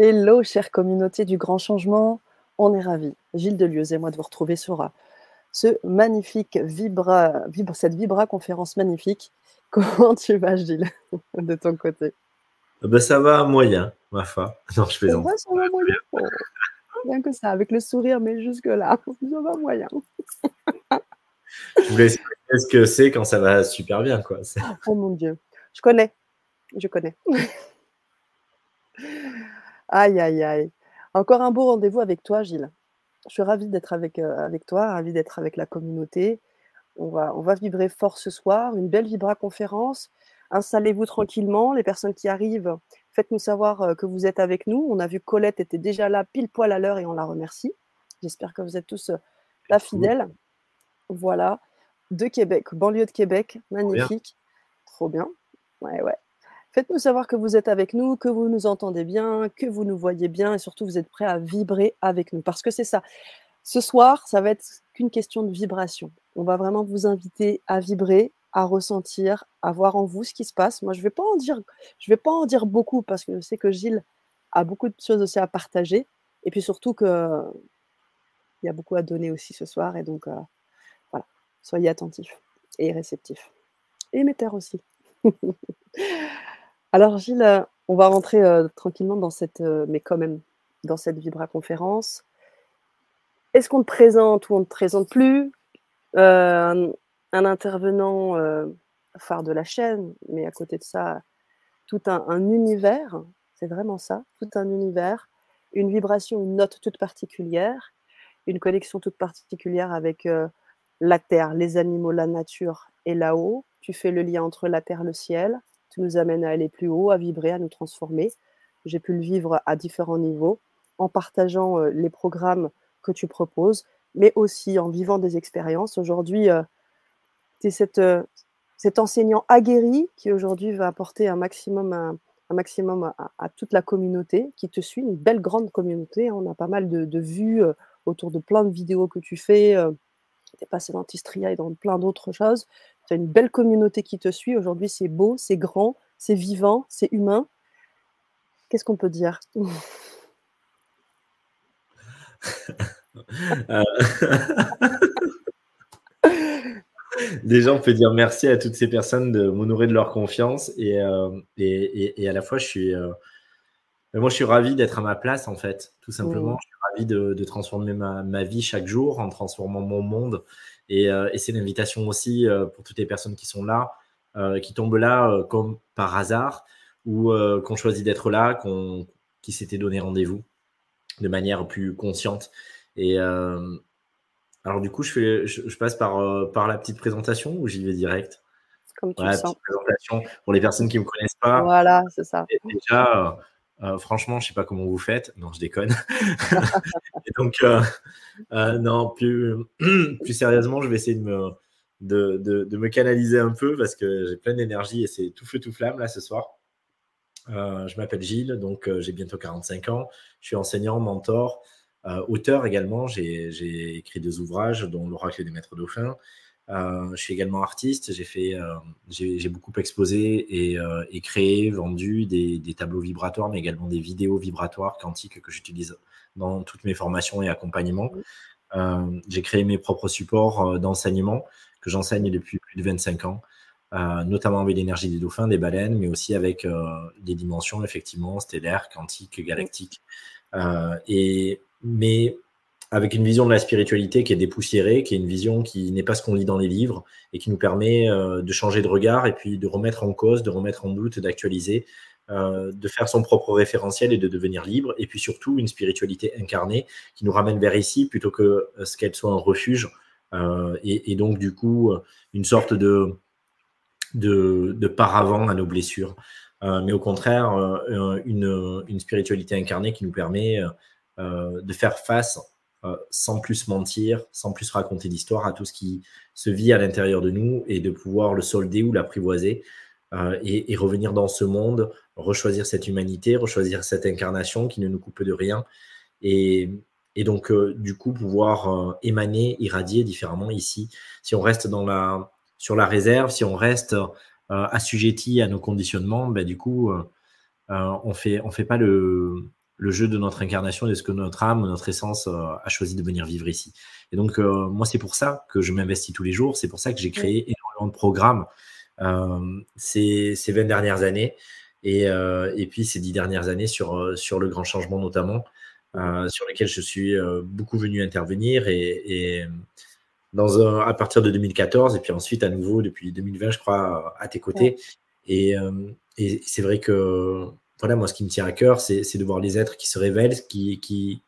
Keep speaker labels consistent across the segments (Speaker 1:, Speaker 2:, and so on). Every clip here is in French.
Speaker 1: Hello, chère communauté du grand changement. On est ravis, Gilles Delieuse et moi, de vous retrouver sur euh, ce magnifique Vibra, cette Vibra conférence magnifique. Comment tu vas, Gilles, de ton côté?
Speaker 2: Ben, Ça va moyen, ma foi. Non, je
Speaker 1: plaisante. Ça va, ça va moyen. Oh, bien que ça, avec le sourire, mais jusque-là, ça va moyen.
Speaker 2: je voulais ce que c'est quand ça va super bien. Quoi.
Speaker 1: Oh mon Dieu, je connais, je connais. Aïe, aïe, aïe. Encore un beau rendez-vous avec toi, Gilles. Je suis ravie d'être avec, euh, avec toi, ravie d'être avec la communauté. On va, on va vibrer fort ce soir, une belle Vibra conférence. Installez-vous tranquillement. Les personnes qui arrivent, faites-nous savoir euh, que vous êtes avec nous. On a vu Colette était déjà là pile poil à l'heure et on la remercie. J'espère que vous êtes tous euh, là fidèles. Voilà. De Québec, banlieue de Québec, magnifique. Trop bien. Ouais, ouais. Faites-nous savoir que vous êtes avec nous, que vous nous entendez bien, que vous nous voyez bien et surtout vous êtes prêts à vibrer avec nous. Parce que c'est ça. Ce soir, ça va être qu'une question de vibration. On va vraiment vous inviter à vibrer, à ressentir, à voir en vous ce qui se passe. Moi, je vais pas en dire, je vais pas en dire beaucoup parce que je sais que Gilles a beaucoup de choses aussi à partager. Et puis surtout que il y a beaucoup à donner aussi ce soir. Et donc, euh, voilà, soyez attentifs et réceptifs. Et émetteurs aussi. Alors Gilles, euh, on va rentrer euh, tranquillement dans cette, mais quand même, dans cette Vibra conférence. Est-ce qu'on te présente ou on ne te présente plus? Un intervenant phare de la chaîne, mais à côté de ça, tout un, un univers, c'est vraiment ça, tout un univers, une vibration, une note toute particulière, une connexion toute particulière avec la terre, les animaux, la nature et là-haut. Tu fais le lien entre la terre, le ciel. Nous amènes à aller plus haut, à vibrer, à nous transformer. J'ai pu le vivre à différents niveaux en partageant les programmes que tu proposes, mais aussi en vivant des expériences. Aujourd'hui, tu es cette, cet enseignant aguerri qui aujourd'hui va apporter un maximum, un, maximum à, toute la communauté qui te suit, une belle grande communauté. Hein. On a pas mal de, de vues autour de plein de vidéos que tu fais. Euh, tu es passé dans Tistria et dans plein d'autres choses. Tu as une belle communauté qui te suit. Aujourd'hui, c'est beau, c'est grand, c'est vivant, c'est humain. Qu'est-ce qu'on peut dire?
Speaker 2: Euh, Déjà, on peut dire merci à toutes ces personnes de m'honorer de leur confiance et, euh, et, et, à la fois, je suis, moi, je suis ravi d'être à ma place, en fait, tout simplement. Je suis ravi de, transformer ma, vie chaque jour en transformant mon monde. Et, euh, c'est l'invitation aussi euh, pour toutes les personnes qui sont là, euh, qui tombent là comme par hasard, ou qu'on choisit d'être là, qu'on, qui s'était donné rendez-vous de manière plus consciente. Et alors, du coup, je, fais, je, passe par, par la petite présentation ou j'y vais direct?
Speaker 1: Comme tu le sens.
Speaker 2: présentation pour les personnes qui ne me connaissent pas.
Speaker 1: Voilà, c'est ça.
Speaker 2: déjà, euh, franchement, je sais pas comment vous faites. Non, je déconne. euh, euh, non, plus, sérieusement, je vais essayer de me, de, de, me canaliser un peu parce que j'ai plein d'énergie et c'est tout feu, tout flamme là ce soir. je m'appelle Gilles, donc j'ai bientôt 45 ans. Je suis enseignant, mentor, auteur également. J'ai écrit deux ouvrages, dont L'Oracle des Maîtres Dauphins. Euh, je suis également artiste. J'ai fait, euh, j'ai beaucoup exposé et, euh, et créé, vendu des, des, tableaux vibratoires, mais également des vidéos vibratoires quantiques que j'utilise dans toutes mes formations et accompagnements. j'ai créé mes propres supports d'enseignement que j'enseigne depuis plus de 25 ans, notamment avec l'énergie des dauphins, des baleines, mais aussi avec des dimensions effectivement stellaires, quantiques, galactiques. et mais avec une vision de la spiritualité qui est dépoussiérée, qui est une vision qui n'est pas ce qu'on lit dans les livres et qui nous permet euh, de changer de regard et puis de remettre en cause, de remettre en doute, d'actualiser, euh, de faire son propre référentiel et de devenir libre. Et puis surtout, une spiritualité incarnée qui nous ramène vers ici plutôt que ce qu'elle soit un refuge. Euh, et, donc, du coup, une sorte de, de, de paravent à nos blessures. mais au contraire, une, une, spiritualité incarnée qui nous permet de faire face euh, sans plus mentir, sans plus raconter d'histoire à tout ce qui se vit à l'intérieur de nous et de pouvoir le solder ou l'apprivoiser euh, et, revenir dans ce monde, rechoisir cette humanité, rechoisir cette incarnation qui ne nous coupe de rien et, donc euh, du coup pouvoir émaner, irradier différemment ici. Si on reste dans la, sur la réserve, si on reste assujetti à nos conditionnements, ben, du coup on fait, on fait pas le le jeu de notre incarnation, de ce que notre âme, notre essence a choisi de venir vivre ici. Et donc, moi, c'est pour ça que je m'investis tous les jours. C'est pour ça que j'ai créé énormément de programmes ces, ces 20 dernières années. Et, et, puis ces 10 dernières années sur, sur le grand changement notamment, sur lequel je suis beaucoup venu intervenir. Et, dans un, à partir de 2014, et puis ensuite à nouveau depuis 2020, je crois, à tes côtés. Et, et c'est vrai que voilà, moi, ce qui me tient à cœur, c'est de voir les êtres qui se révèlent, qui, qui,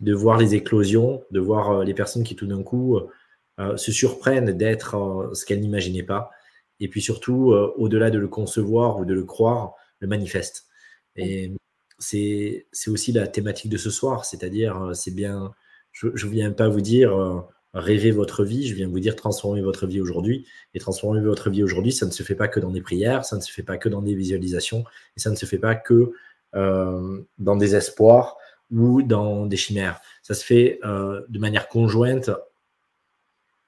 Speaker 2: de voir les éclosions, de voir euh, les personnes qui tout d'un coup euh, se surprennent d'être euh, ce qu'elles n'imaginaient pas. Et puis surtout, au-delà de le concevoir ou de le croire, le manifeste. Et c'est aussi la thématique de ce soir, c'est-à-dire, c'est bien, je ne viens pas vous dire rêver votre vie, je viens vous dire transformer votre vie aujourd'hui. Et transformer votre vie aujourd'hui, ça ne se fait pas que dans des prières, ça ne se fait pas que dans des visualisations, et ça ne se fait pas que euh, dans des espoirs ou dans des chimères. Ça se fait euh, de manière conjointe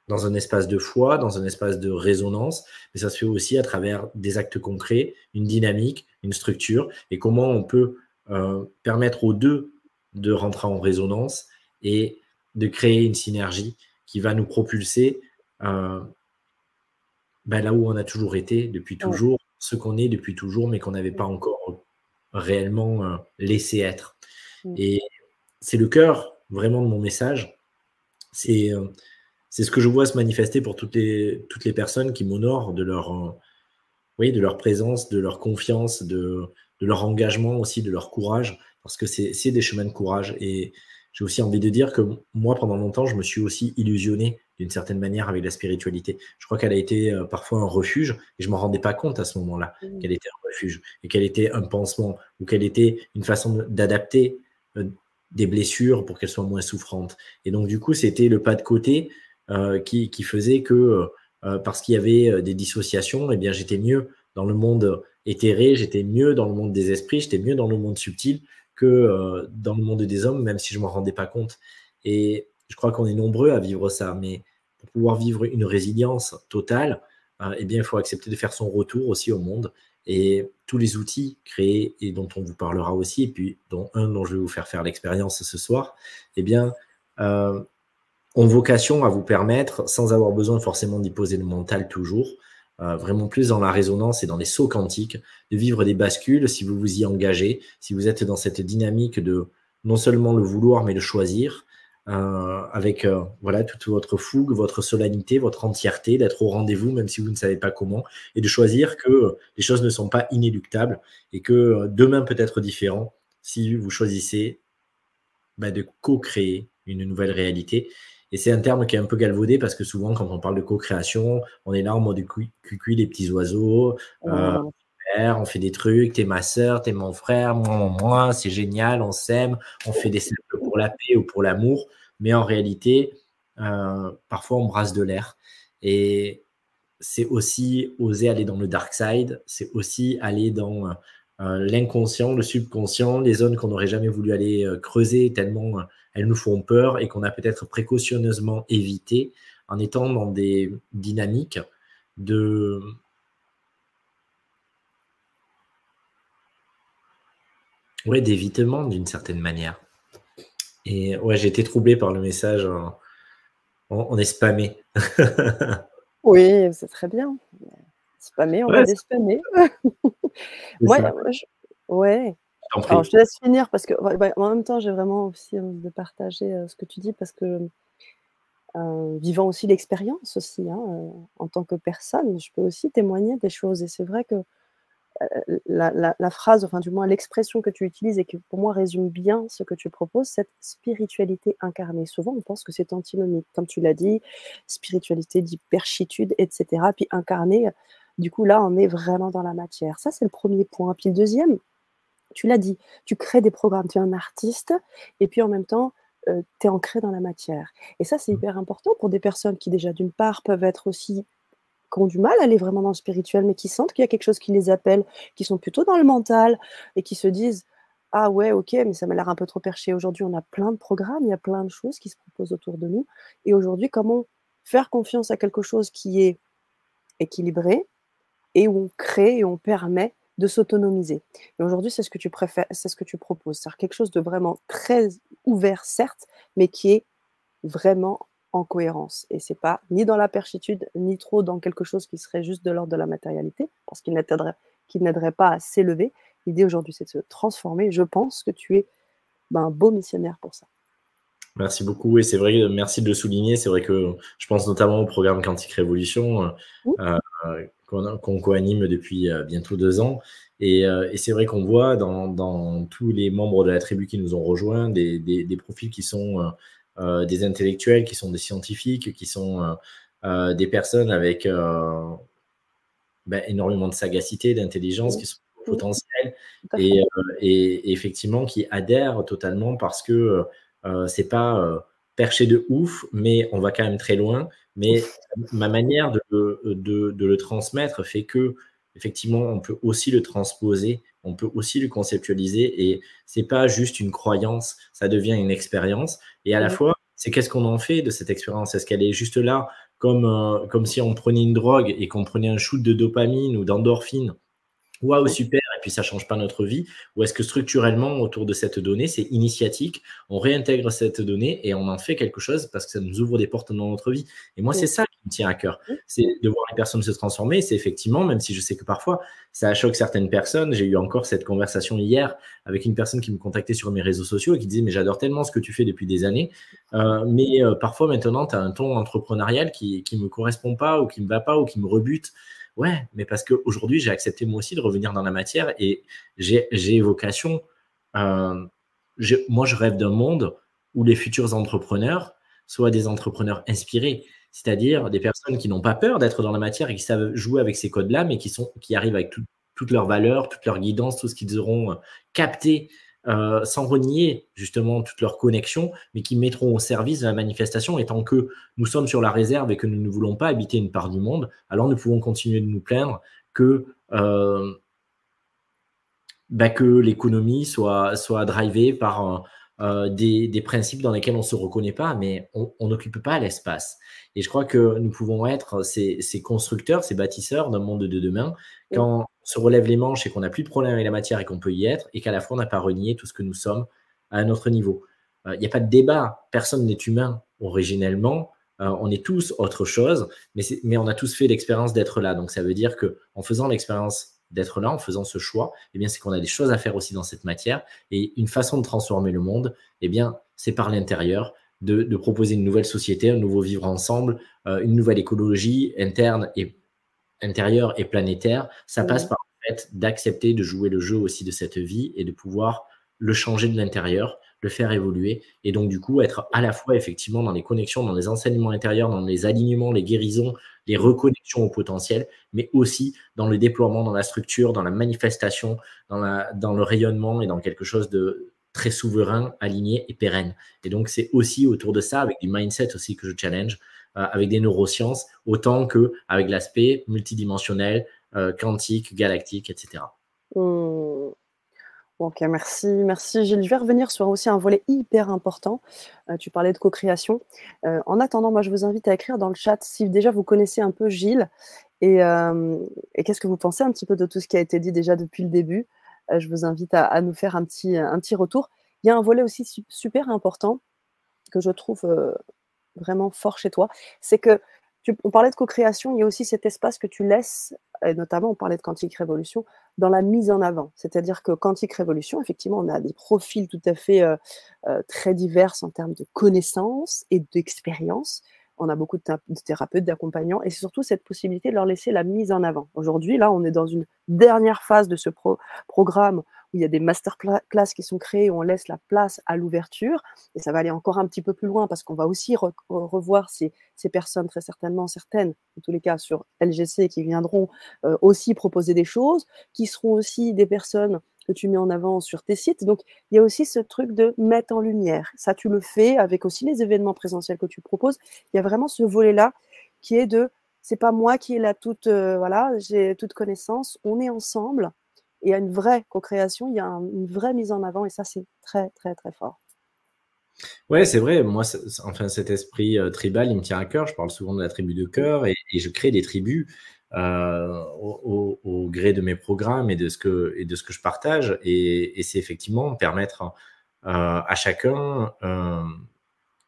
Speaker 2: dans un espace de foi, dans un espace de résonance, mais ça se fait aussi à travers des actes concrets, une dynamique, une structure, et comment on peut euh, permettre aux deux de rentrer en résonance et de créer une synergie qui va nous propulser euh, ben là où on a toujours été depuis toujours, ce qu'on est depuis toujours, mais qu'on n'avait pas encore réellement euh, laissé être. Mm. Et c'est le cœur vraiment de mon message. C'est euh, c'est ce que je vois se manifester pour toutes les, toutes les personnes qui m'honorent de leur, oui, de leur présence, de leur confiance, de, de leur engagement aussi, de leur courage, parce que c'est des chemins de courage. Et j'ai aussi envie de dire que moi, pendant longtemps, je me suis aussi illusionné d'une certaine manière avec la spiritualité. Je crois qu'elle a été euh, parfois un refuge et je ne m'en rendais pas compte à ce moment-là mmh. qu'elle était un refuge et qu'elle était un pansement ou qu'elle était une façon d'adapter euh, des blessures pour qu'elles soient moins souffrantes. Et donc, du coup, c'était le pas de côté euh, qui, faisait que, parce qu'il y avait des dissociations, eh bien, j'étais mieux dans le monde éthéré, j'étais mieux dans le monde des esprits, j'étais mieux dans le monde subtil que euh, dans le monde des hommes, même si je ne m'en rendais pas compte. Et je crois qu'on est nombreux à vivre ça, mais pour pouvoir vivre une résilience totale, euh, eh bien, il faut accepter de faire son retour aussi au monde. Et tous les outils créés et dont on vous parlera aussi, et puis dont un dont je vais vous faire faire l'expérience ce soir, eh bien, euh, ont vocation à vous permettre, sans avoir besoin forcément d'y poser le mental toujours, euh, vraiment plus dans la résonance et dans les sauts quantiques, de vivre des bascules si vous vous y engagez, si vous êtes dans cette dynamique de non seulement le vouloir, mais le choisir, euh, avec euh, voilà toute votre fougue, votre solennité, votre entièreté, d'être au rendez-vous, même si vous ne savez pas comment, et de choisir que les choses ne sont pas inéluctables et que demain peut être différent si vous choisissez bah, de co-créer une nouvelle réalité et c'est un terme qui est un peu galvaudé parce que souvent, quand on parle de co-création, on est là en mode cuicui, les petits oiseaux. Euh, on fait des trucs, t'es ma soeur, t'es mon frère, moi, moi, c'est génial, on s'aime, on fait des cercles pour la paix ou pour l'amour. Mais en réalité, euh, parfois, on brasse de l'air. Et c'est aussi oser aller dans le dark side, c'est aussi aller dans euh, l'inconscient, le subconscient, les zones qu'on n'aurait jamais voulu aller euh, creuser tellement elles nous font peur et qu'on a peut-être précautionneusement évité en étant dans des dynamiques de ouais, d'évitement d'une certaine manière. Et ouais, j'ai été troublé par le message. On, est spammé.
Speaker 1: oui, c'est très bien. Spammer, on va déspammer. Moi, je... ouais. Alors, je te laisse finir parce que bah, en même temps, j'ai vraiment aussi envie de partager ce que tu dis parce que vivant aussi l'expérience aussi, hein, en tant que personne, je peux aussi témoigner des choses. Et c'est vrai que la, phrase, enfin du moins l'expression que tu utilises et qui pour moi résume bien ce que tu proposes, cette spiritualité incarnée. Souvent, on pense que c'est antinomique, comme tu l'as dit, spiritualité d'hyperchitude, etc. Puis incarnée, du coup, là, on est vraiment dans la matière. Ça, c'est le premier point. Puis le deuxième, tu l'as dit, tu crées des programmes, tu es un artiste, et puis en même temps, euh, tu es ancré dans la matière. Et ça, c'est mmh. hyper important pour des personnes qui, déjà, d'une part, peuvent être aussi qui ont du mal à aller vraiment dans le spirituel, mais qui sentent qu'il y a quelque chose qui les appelle, qui sont plutôt dans le mental et qui se disent Ah ouais, ok, mais ça m'a l'air un peu trop perché. Aujourd'hui, on a plein de programmes, il y a plein de choses qui se proposent autour de nous. Et aujourd'hui, comment faire confiance à quelque chose qui est équilibré, et où on crée et on permet de s'autonomiser. Et aujourd'hui, c'est ce que tu préfères, c'est ce que tu proposes. C'est quelque chose de vraiment très ouvert, certes, mais qui est vraiment en cohérence. Et c'est pas ni dans la perchitude, ni trop dans quelque chose qui serait juste de l'ordre de la matérialité, parce qu'il n'aiderait, pas à s'élever. L'idée aujourd'hui, c'est de se transformer. Je pense que tu es ben, un beau missionnaire pour ça.
Speaker 2: Merci beaucoup. Et c'est vrai, merci de le souligner. C'est vrai que je pense notamment au programme Quantique Révolution euh, qu'on co-anime depuis euh, bientôt deux ans. Et, euh, et c'est vrai qu'on voit dans, dans, tous les membres de la tribu qui nous ont rejoints des, des, des profils qui sont euh, des intellectuels, qui sont des scientifiques, qui sont des personnes avec ben, énormément de sagacité, d'intelligence, qui sont potentiels et, et, effectivement qui adhèrent totalement parce que c'est pas perché de ouf, mais on va quand même très loin. Mais ma manière de, de, le transmettre fait que, effectivement, on peut aussi le transposer, on peut aussi le conceptualiser, et c'est pas juste une croyance, ça devient une expérience. Et à la fois, c'est qu'est-ce qu'on en fait de cette expérience? Est-ce qu'elle est juste là comme, euh, comme si on prenait une drogue et qu'on prenait un shoot de dopamine ou d'endorphine? Waouh, super, et puis ça change pas notre vie Ou est-ce que structurellement, autour de cette donnée, c'est initiatique, on réintègre cette donnée et on en fait quelque chose parce que ça nous ouvre des portes dans notre vie. Et moi, c'est ça qui me tient à cœur, c'est de voir les personnes se transformer. C'est effectivement, même si je sais que parfois, ça choque certaines personnes, j'ai eu encore cette conversation hier avec une personne qui me contactait sur mes réseaux sociaux et qui disait, mais j'adore tellement ce que tu fais depuis des années, euh, mais euh, parfois maintenant, tu as un ton entrepreneurial qui ne me correspond pas ou qui me va pas ou qui me rebute. Ouais, mais parce qu'aujourd'hui, j'ai accepté moi aussi de revenir dans la matière et j'ai vocation. Euh, moi, je rêve d'un monde où les futurs entrepreneurs soient des entrepreneurs inspirés, c'est-à-dire des personnes qui n'ont pas peur d'être dans la matière et qui savent jouer avec ces codes-là, mais qui, sont, qui arrivent avec toutes leurs valeurs, toute leur guidance, tout ce qu'ils auront euh, capté euh, sans renier justement toutes leurs connexions, mais qui mettront au service de la manifestation. Et tant que nous sommes sur la réserve et que nous ne voulons pas habiter une part du monde, alors nous pouvons continuer de nous plaindre que, euh, bah, que l'économie soit, soit drivée par euh, des, des, principes dans lesquels on ne se reconnaît pas, mais on n'occupe pas l'espace. Et je crois que nous pouvons être ces, ces constructeurs, ces bâtisseurs d'un monde de demain, quand se relève les manches et qu'on n'a plus de problème avec la matière et qu'on peut y être, et qu'à la fois on n'a pas renié tout ce que nous sommes à un autre niveau. Il euh, n'y a pas de débat, personne n'est humain originellement, euh, on est tous autre chose, mais, mais on a tous fait l'expérience d'être là. Donc ça veut dire que en faisant l'expérience d'être là, en faisant ce choix, eh bien c'est qu'on a des choses à faire aussi dans cette matière. Et une façon de transformer le monde, eh bien c'est par l'intérieur, de, proposer une nouvelle société, un nouveau vivre ensemble, euh, une nouvelle écologie interne et intérieure et planétaire, ça passe par le fait d'accepter de jouer le jeu aussi de cette vie et de pouvoir le changer de l'intérieur, le faire évoluer et donc du coup être à la fois effectivement dans les connexions, dans les enseignements intérieurs, dans les alignements, les guérisons, les reconnexions au potentiel, mais aussi dans le déploiement, dans la structure, dans la manifestation, dans, la, dans le rayonnement et dans quelque chose de très souverain, aligné et pérenne. Et donc c'est aussi autour de ça, avec du mindset aussi que je challenge, avec des neurosciences, autant que avec l'aspect multidimensionnel, euh, quantique, galactique, etc.
Speaker 1: Mmh. Ok, merci, merci Gilles. Je vais revenir sur aussi un volet hyper important. Euh, tu parlais de co-création. en attendant, moi, je vous invite à écrire dans le chat si déjà vous connaissez un peu Gilles et, qu'est-ce que vous pensez un petit peu de tout ce qui a été dit déjà depuis le début. je vous invite à, nous faire un petit, un petit retour. Il y a un volet aussi super important que je trouve vraiment fort chez toi, c'est que tu, on parlait de co-création, il y a aussi cet espace que tu laisses, et notamment on parlait de Quantique Révolution, dans la mise en avant. C'est-à-dire que Quantique Révolution, effectivement, on a des profils tout à fait euh, euh, très divers en termes de connaissances et d'expérience. On a beaucoup de, thérapeutes, d'accompagnants, et c'est surtout cette possibilité de leur laisser la mise en avant. Aujourd'hui, là, on est dans une dernière phase de ce programme il y a des masterclass qui sont créés, où on laisse la place à l'ouverture. Et ça va aller encore un petit peu plus loin parce qu'on va aussi revoir ces, personnes, très certainement certaines, en tous les cas sur LGC, qui viendront euh, aussi proposer des choses, qui seront aussi des personnes que tu mets en avant sur tes sites. Donc, il y a aussi ce truc de mettre en lumière. Ça, tu le fais avec aussi les événements présentiels que tu proposes. Il y a vraiment ce volet-là qui est de, c'est pas moi qui ai la toute, euh, voilà, j'ai toute connaissance. On est ensemble il y a une vraie co-création, il y a une vraie mise en avant et ça, c'est très, très, très fort.
Speaker 2: Ouais, c'est vrai. Moi, enfin, cet esprit euh, tribal, il me tient à cœur. Je parle souvent de la tribu de cœur et, je crée des tribus au, gré de mes programmes et de ce que, et de ce que je partage. Et, c'est effectivement permettre à chacun,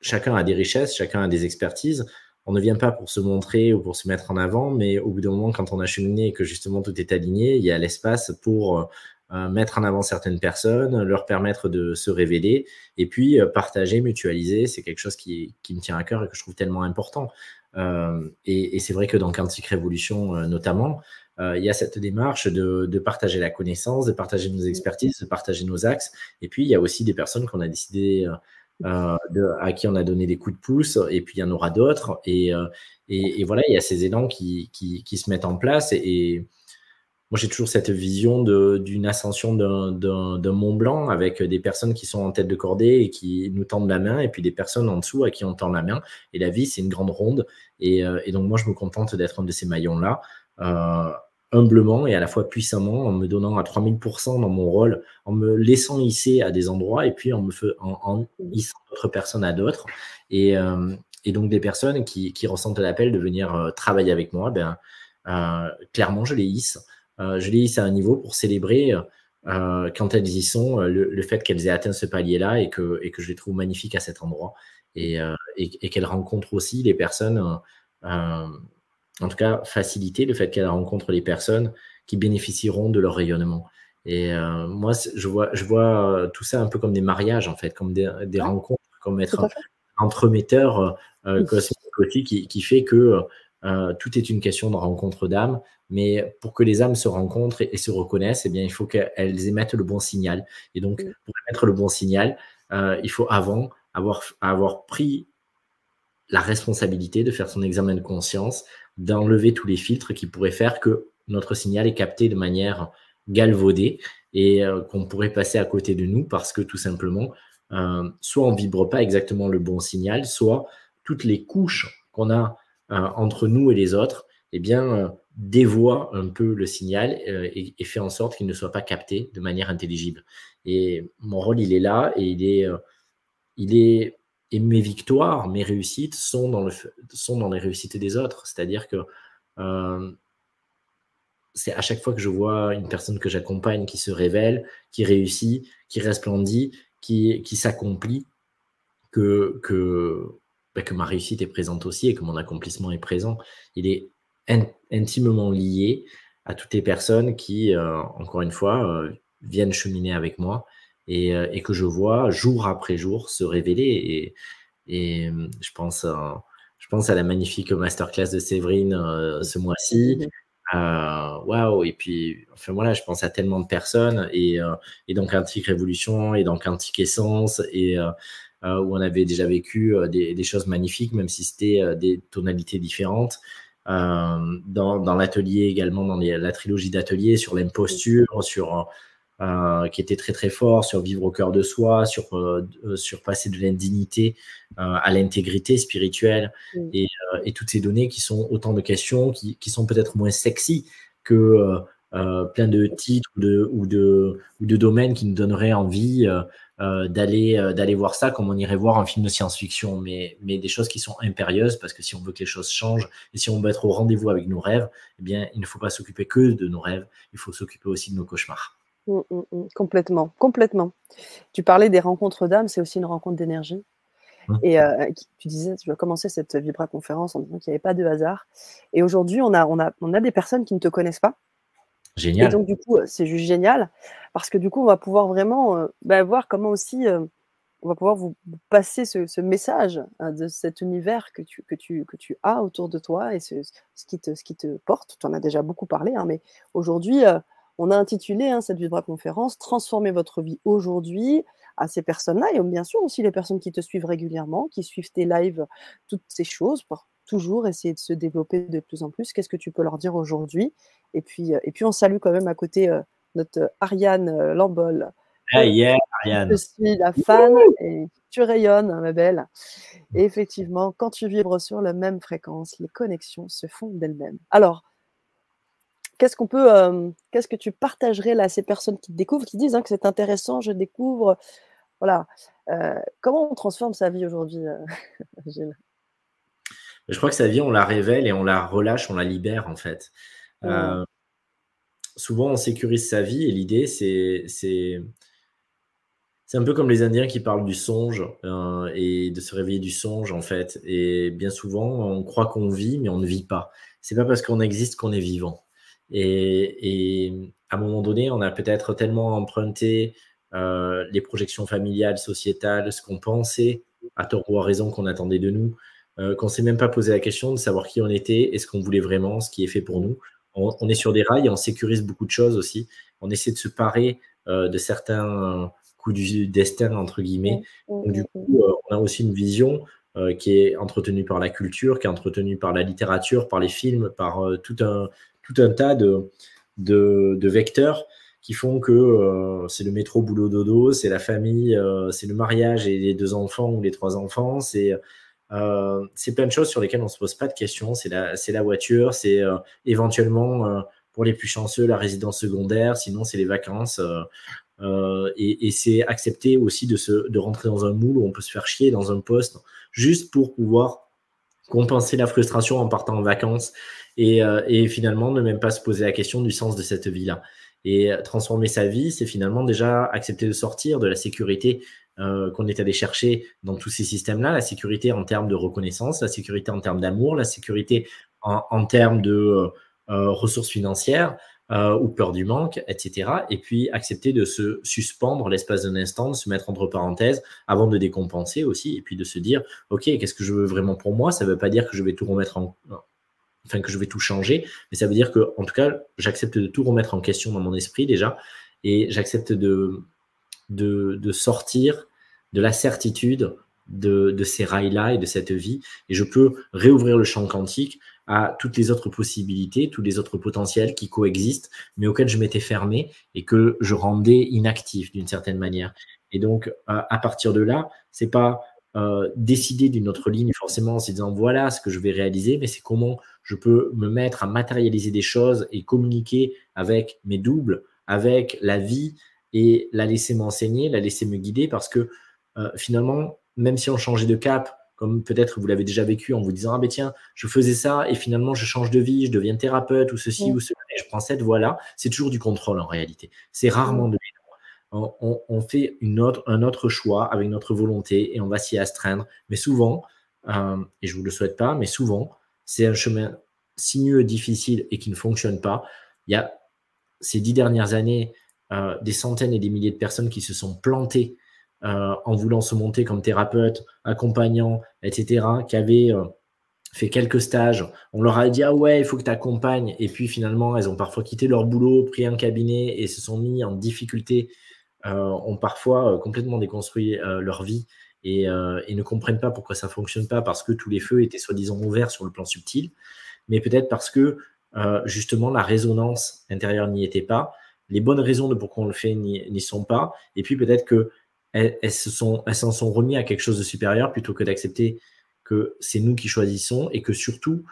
Speaker 2: chacun a des richesses, chacun a des expertises. On ne vient pas pour se montrer ou pour se mettre en avant, mais au bout d'un moment, quand on a cheminé et que justement tout est aligné, il y a l'espace pour euh, mettre en avant certaines personnes, leur permettre de se révéler, et puis euh, partager, mutualiser, c'est quelque chose qui, me tient à cœur et que je trouve tellement important. Euh, et, et c'est vrai que dans Quantique Révolution notamment, il y a cette démarche de, de, partager la connaissance, de partager nos expertises, de partager nos axes, et puis il y a aussi des personnes qu'on a décidé... de, à qui on a donné des coups de pouce, et puis il y en aura d'autres. Et, et, et, voilà, il y a ces élans qui, qui, se mettent en place. Et, moi, j'ai toujours cette vision d'une ascension d'un Mont Blanc avec des personnes qui sont en tête de cordée et qui nous tendent la main, et puis des personnes en dessous à qui on tend la main. Et la vie, c'est une grande ronde. Et, euh, donc, moi, je me contente d'être un de ces maillons-là, euh, humblement et à la fois puissamment, en me donnant à 3000% dans mon rôle, en me laissant hisser à des endroits, et puis en, me en, hissant d'autres personnes à d'autres. Et, euh, et, donc, des personnes qui, qui ressentent l'appel de venir travailler avec moi, ben, clairement, je les hisse. Euh, je les à un niveau pour célébrer euh, quand elles y sont, euh, le, fait qu'elles aient atteint ce palier-là et que, et que je les trouve magnifiques à cet endroit et, et, qu'elles rencontrent aussi les personnes, en tout cas faciliter le fait qu'elles rencontrent les personnes qui bénéficieront de leur rayonnement. Et moi, je vois, je vois tout ça un peu comme des mariages, en fait, comme des, des rencontres, comme être un entremetteur cosmique qui, qui, fait que tout est une question de rencontre d'âme. Mais pour que les âmes se rencontrent et, se reconnaissent, eh bien, il faut qu'elles émettent le bon signal. Et donc, pour émettre le bon signal, euh, il faut avant avoir, avoir pris la responsabilité de faire son examen de conscience, d'enlever tous les filtres qui pourraient faire que notre signal est capté de manière galvaudée et euh, qu'on pourrait passer à côté de nous parce que tout simplement, euh, soit on vibre pas exactement le bon signal, soit toutes les couches qu'on a entre nous et les autres, eh bien, dévoie un peu le signal euh, et, fait en sorte qu'il ne soit pas capté de manière intelligible. Et mon rôle, il est là et il est, euh, il est, et mes victoires, mes réussites sont dans, les réussites des autres. C'est-à-dire que euh, c'est à chaque fois que je vois une personne que j'accompagne qui se révèle, qui réussit, qui resplendit, qui, s'accomplit, ben, que ma réussite est présente aussi et que mon accomplissement est présent. Il est intimement lié à toutes les personnes qui, euh, encore une fois, euh, viennent cheminer avec moi et, euh, et, que je vois jour après jour se révéler. Et, et je, pense, je pense à la magnifique masterclass de Séverine ce mois-ci. Waouh! Et puis, enfin voilà, je pense à tellement de personnes et, et donc Quantique Révolution et donc Quantique Essence et où on avait déjà vécu des, des choses magnifiques, même si c'était des tonalités différentes. Euh, dans, l'atelier également, dans la trilogie d'ateliers sur l'imposture, sur euh, qui était très très fort sur vivre au cœur de soi, sur, euh, sur passer de l'indignité à l'intégrité spirituelle et, toutes ces données qui sont autant de questions qui, qui sont peut-être moins sexy que plein de titres ou de, ou, de, ou de domaines qui nous donneraient envie euh, d'aller euh, d'aller voir ça comme on irait voir un film de science-fiction, mais, mais des choses qui sont impérieuses parce que si on veut que les choses changent et si on veut être au rendez-vous avec nos rêves, eh bien, il ne faut pas s'occuper que de nos rêves, il faut s'occuper aussi de nos cauchemars.
Speaker 1: Mmh, mmh, mmh. complètement, complètement. Tu parlais des rencontres d'âmes, c'est aussi une rencontre d'énergie. Et euh, tu disais, tu as commencé cette Vibra conférence en disant qu'il n'y avait pas de hasard. Et aujourd'hui, on a, on, a, on a des personnes qui ne te connaissent pas,
Speaker 2: Génial.
Speaker 1: Et donc, du coup, c'est juste génial parce que du coup, on va pouvoir vraiment euh, bah, voir comment aussi euh, on va pouvoir vous passer ce, message hein, de cet univers que tu, que, tu, que tu as autour de toi et ce, ce, qui, te, ce qui te porte. Tu en as déjà beaucoup parlé, hein, mais aujourd'hui, euh, on a intitulé hein, cette Vibra conférence Transformer votre vie aujourd'hui à ces personnes-là et bien sûr aussi les personnes qui te suivent régulièrement, qui suivent tes lives, toutes ces choses pour toujours essayer de se développer de plus en plus. Qu'est-ce que tu peux leur dire aujourd'hui? Et puis, euh, et puis, on salue quand même à côté euh, notre Ariane euh, Lambol.
Speaker 2: Hey, yeah, Ariane.
Speaker 1: Je suis la fan et tu rayonnes, ma belle. Et effectivement, quand tu vibres sur la même fréquence, les connexions se font d'elles-mêmes. Alors, qu'est-ce qu'on peut, qu'est-ce que tu partagerais là à ces personnes qui te découvrent, qui disent hein, que c'est intéressant, je découvre, voilà. comment on transforme sa vie aujourd'hui, Gilles?
Speaker 2: Je crois que sa vie, on la révèle et on la relâche, on la libère en fait. Euh, souvent, on sécurise sa vie et l'idée, c'est, c'est, c'est un peu comme les Indiens qui parlent du songe euh, et de se réveiller du songe en fait. Et bien souvent, on croit qu'on vit, mais on ne vit pas. C'est pas parce qu'on existe qu'on est vivant. Et, et, à un moment donné, on a peut-être tellement emprunté euh, les projections familiales, sociétales, ce qu'on pensait, à tort ou à raison, qu'on attendait de nous, euh, qu'on ne s'est même pas posé la question de savoir qui on était et ce qu'on voulait vraiment, ce qui est fait pour nous. On, est sur des rails et on sécurise beaucoup de choses aussi. On essaie de se parer euh, de certains coups du destin, entre guillemets. Donc, du coup, on a aussi une vision qui est entretenue par la culture, qui est entretenue par la littérature, par les films, par tout, un, tout un tas de, de, vecteurs qui font que euh, c'est le métro boulot dodo, c'est la famille, euh, c'est le mariage et les deux enfants ou les trois enfants, c'est euh, plein de choses sur lesquelles on se pose pas de questions. C'est la, la voiture, c'est éventuellement pour les plus chanceux la résidence secondaire, sinon c'est les vacances. et, et c'est accepter aussi de, se, de rentrer dans un moule où on peut se faire chier dans un poste juste pour pouvoir compenser la frustration en partant en vacances et, et finalement ne même pas se poser la question du sens de cette vie-là. Et transformer sa vie, c'est finalement déjà accepter de sortir de la sécurité euh, qu'on est allé chercher dans tous ces systèmes-là, la sécurité en termes de reconnaissance, la sécurité en termes d'amour, la sécurité en, termes de euh, euh, ressources financières ou peur du manque, etc. Et puis accepter de se suspendre l'espace d'un instant, de se mettre entre parenthèses avant de décompenser aussi, et puis de se dire, OK, qu'est-ce que je veux vraiment pour moi? Ça ne veut pas dire que je vais tout remettre en, enfin que je vais tout changer, mais ça veut dire que, en tout cas, j'accepte de tout remettre en question dans mon esprit déjà, et j'accepte de, de, sortir de la certitude de, de ces rails-là et de cette vie, et je peux réouvrir le champ quantique à toutes les autres possibilités, tous les autres potentiels qui coexistent, mais auxquels je m'étais fermé et que je rendais inactif d'une certaine manière. Et donc, à partir de là, c'est pas euh, décider d'une autre ligne forcément en se disant voilà ce que je vais réaliser, mais c'est comment je peux me mettre à matérialiser des choses et communiquer avec mes doubles, avec la vie et la laisser m'enseigner, la laisser me guider parce que euh, finalement, même si on changeait de cap, comme peut-être vous l'avez déjà vécu en vous disant ah ben tiens je faisais ça et finalement je change de vie, je deviens thérapeute ou ceci ou cela et je prends cette voie là, c'est toujours du contrôle en réalité. C'est rarement de on, fait une autre, un autre choix avec notre volonté et on va s'y astreindre. Mais souvent, euh, et je ne vous le souhaite pas, mais souvent, c'est un chemin sinueux, difficile et qui ne fonctionne pas. Il y a ces dix dernières années euh, des centaines et des milliers de personnes qui se sont plantées euh, en voulant se monter comme thérapeute, accompagnant, etc., qui avaient fait quelques stages. On leur a dit ah ouais, il faut que tu accompagnes. Et puis finalement, elles ont parfois quitté leur boulot, pris un cabinet et se sont mis en difficulté euh, ont parfois euh, complètement déconstruit euh, leur vie et, ne comprennent pas pourquoi ça ne fonctionne pas parce que tous les feux étaient soi-disant ouverts sur le plan subtil, mais peut-être parce que justement la résonance intérieure n'y était pas, les bonnes raisons de pourquoi on le fait n'y sont pas, et puis peut-être que elles, se sont, elles s'en sont remis à quelque chose de supérieur plutôt que d'accepter que c'est nous qui choisissons et que surtout,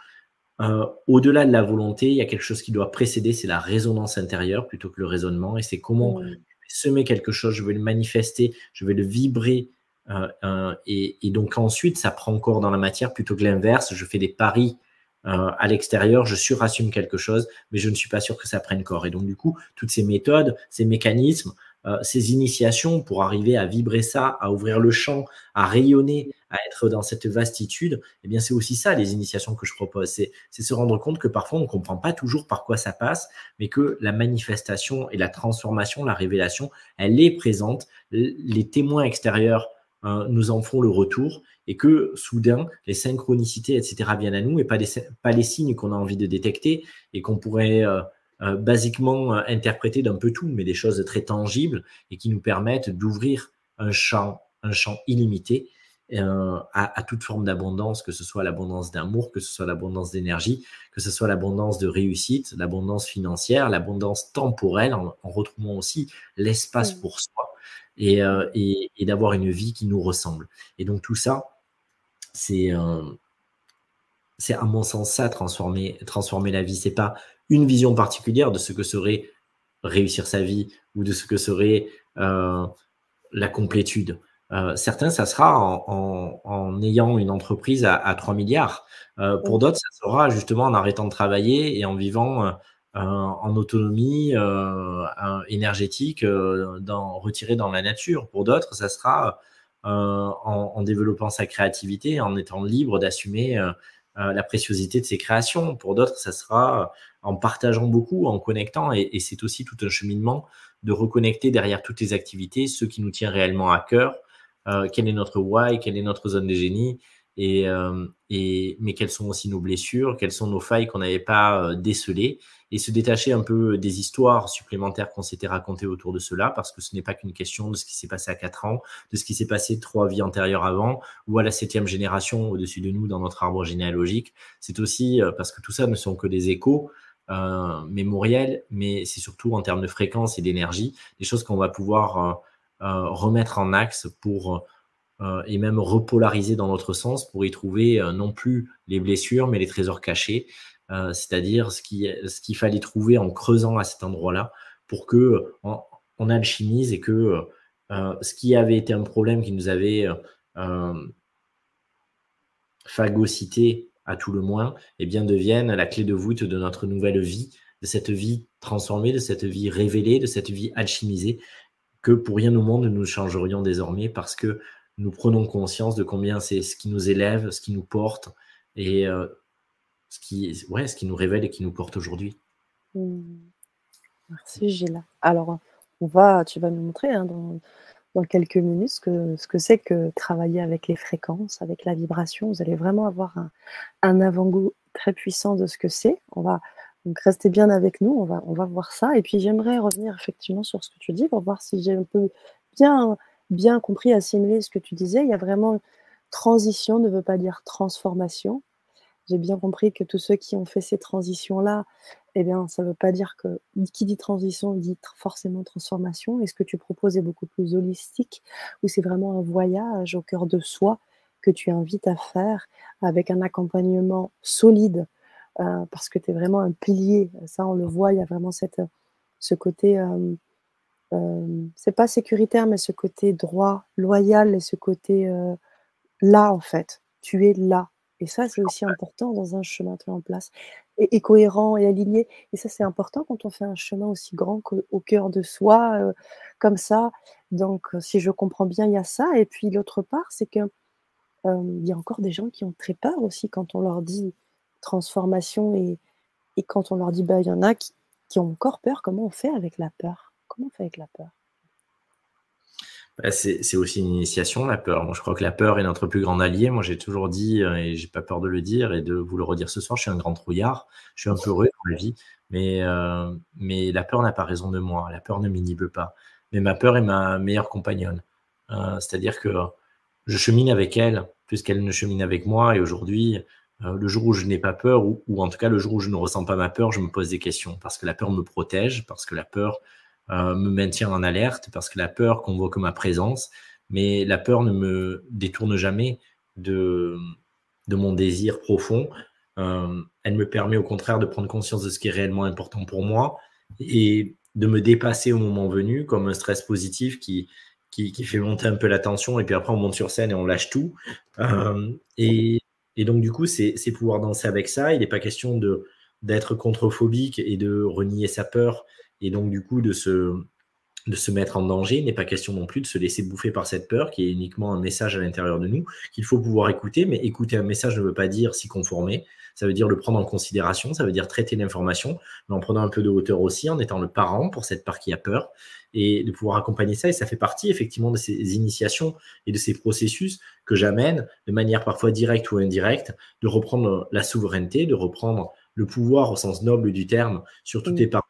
Speaker 2: au-delà de la volonté, il y a quelque chose qui doit précéder, c'est la résonance intérieure plutôt que le raisonnement, et c'est comment semer quelque chose, je vais le manifester, je vais le vibrer. Euh, et, donc ensuite, ça prend corps dans la matière plutôt que l'inverse. Je fais des paris euh, à l'extérieur, je surassume quelque chose, mais je ne suis pas sûr que ça prenne corps. Et donc du coup, toutes ces méthodes, ces mécanismes, euh, ces initiations pour arriver à vibrer ça, à ouvrir le champ, à rayonner, à être dans cette vastitude, eh bien c'est aussi ça les initiations que je propose. C'est se rendre compte que parfois on ne comprend pas toujours par quoi ça passe, mais que la manifestation et la transformation, la révélation, elle est présente. Les témoins extérieurs euh, nous en font le retour et que soudain, les synchronicités, etc., viennent à nous et pas les, pas les signes qu'on a envie de détecter et qu'on pourrait euh, euh, basiquement euh, interpréter d'un peu tout, mais des choses très tangibles et qui nous permettent d'ouvrir un champ, un champ illimité euh, à, toute forme d'abondance, que ce soit l'abondance d'amour, que ce soit l'abondance d'énergie, que ce soit l'abondance de réussite, l'abondance financière, l'abondance temporelle, en, retrouvant aussi l'espace pour soi et, et, d'avoir une vie qui nous ressemble. Et donc tout ça, c'est c'est à mon sens ça transformer transformer la vie. C'est pas une vision particulière de ce que serait réussir sa vie ou de ce que serait euh, la complétude. certains, ça sera en, ayant une entreprise à, 3 milliards. pour d'autres, ça sera justement en arrêtant de travailler et en vivant en autonomie énergétique, dans, retirée dans la nature. Pour d'autres, ça sera en, en, développant sa créativité, en étant libre d'assumer euh, la préciosité de ses créations. Pour d'autres, ça sera en partageant beaucoup, en connectant. Et, c'est aussi tout un cheminement de reconnecter derrière toutes les activités ce qui nous tient réellement à cœur. Euh, quel est notre why, quelle est notre zone de génie, euh, et, mais quelles sont aussi nos blessures, quelles sont nos failles qu'on n'avait pas décelées, et se détacher un peu des histoires supplémentaires qu'on s'était racontées autour de cela, parce que ce n'est pas qu'une question de ce qui s'est passé à 4 ans, de ce qui s'est passé trois vies antérieures avant, ou à la septième génération au-dessus de nous dans notre arbre généalogique. C'est aussi euh, parce que tout ça ne sont que des échos euh, mémoriels, mais c'est surtout en termes de fréquence et d'énergie, des choses qu'on va pouvoir euh, euh remettre en axe pour euh, et même repolariser dans notre sens pour y trouver non plus les blessures, mais les trésors cachés. Euh, c'est-à-dire ce qu'il ce qu'il fallait trouver en creusant à cet endroit-là pour que on, alchimise et que euh, ce qui avait été un problème qui nous avait euh, phagocyté à tout le moins, eh bien devienne la clé de voûte de notre nouvelle vie, de cette vie transformée, de cette vie révélée, de cette vie alchimisée, que pour rien au monde nous changerions désormais parce que nous prenons conscience de combien c'est ce qui nous élève, ce qui nous porte, et ce qui, ouais, ce qui nous révèle et qui nous porte aujourd'hui.
Speaker 1: Merci Gilles. Alors, on va, tu vas nous montrer hein, dans, quelques minutes ce que ce que c'est que travailler avec les fréquences, avec la vibration. Vous allez vraiment avoir un, un avant-goût très puissant de ce que c'est. On va donc rester bien avec nous, on va, on va voir ça. Et puis j'aimerais revenir effectivement sur ce que tu dis pour voir si j'ai un peu bien, bien compris, assimilé ce que tu disais. Il y a vraiment transition ne veut pas dire transformation j'ai bien compris que tous ceux qui ont fait ces transitions-là, eh bien, ça ne veut pas dire que qui dit transition dit forcément transformation. Et ce que tu proposes est beaucoup plus holistique, où c'est vraiment un voyage au cœur de soi que tu invites à faire avec un accompagnement solide, euh, parce que tu es vraiment un pilier. Ça, on le voit, il y a vraiment cette, ce côté, euh, euh, c'est pas sécuritaire, mais ce côté droit, loyal et ce côté là, en fait. Tu es là, et ça, c'est aussi important dans un chemin tu en place. Et, cohérent et aligné. Et ça, c'est important quand on fait un chemin aussi grand qu'au cœur de soi, euh, comme ça. Donc, euh, si je comprends bien, il y a ça. Et puis, l'autre part, c'est que euh, il y a encore des gens qui ont très peur aussi quand on leur dit transformation et, et quand on leur dit, bah, il y en a qui, qui ont encore peur. Comment on fait avec la peur? Comment on fait avec la peur?
Speaker 2: Bah, c'est aussi une initiation, la peur. Je crois que la peur est notre plus grand allié. Moi, j'ai toujours dit, euh, et j'ai pas peur de le dire et de vous le redire ce soir, je suis un grand trouillard. Je suis un peu heureux dans la vie, mais, euh, mais la peur n'a pas raison de moi. La peur ne m'inhibe pas. Mais ma peur est ma meilleure compagnonne. Euh, c'est-à-dire que je chemine avec elle plus qu'elle ne chemine avec moi. Et aujourd'hui, le jour où je n'ai pas peur, ou, ou, en tout cas le jour où je ne ressens pas ma peur, je me pose des questions. Parce que la peur me protège, parce que la peur euh, me maintient en alerte parce que la peur convoque ma présence, mais la peur ne me détourne jamais de, de mon désir profond. Euh, elle me permet au contraire de prendre conscience de ce qui est réellement important pour moi et de me dépasser au moment venu comme un stress positif qui, qui, fait monter un peu la tension et puis après on monte sur scène et on lâche tout. Euh, et, et, donc du coup, c'est pouvoir danser avec ça. Il n'est pas question d'être contrephobique et de renier sa peur et donc du coup de se, de se mettre en danger. Il n'est pas question non plus de se laisser bouffer par cette peur qui est uniquement un message à l'intérieur de nous qu'il faut pouvoir écouter. Mais écouter un message ne veut pas dire s'y conformer. Ça veut dire le prendre en considération, ça veut dire traiter l'information, mais en prenant un peu de hauteur aussi, en étant le parent pour cette part qui a peur, et de pouvoir accompagner ça. Et ça fait partie effectivement de ces initiations et de ces processus que j'amène de manière parfois directe ou indirecte, de reprendre la souveraineté, de reprendre le pouvoir au sens noble du terme sur toutes les parties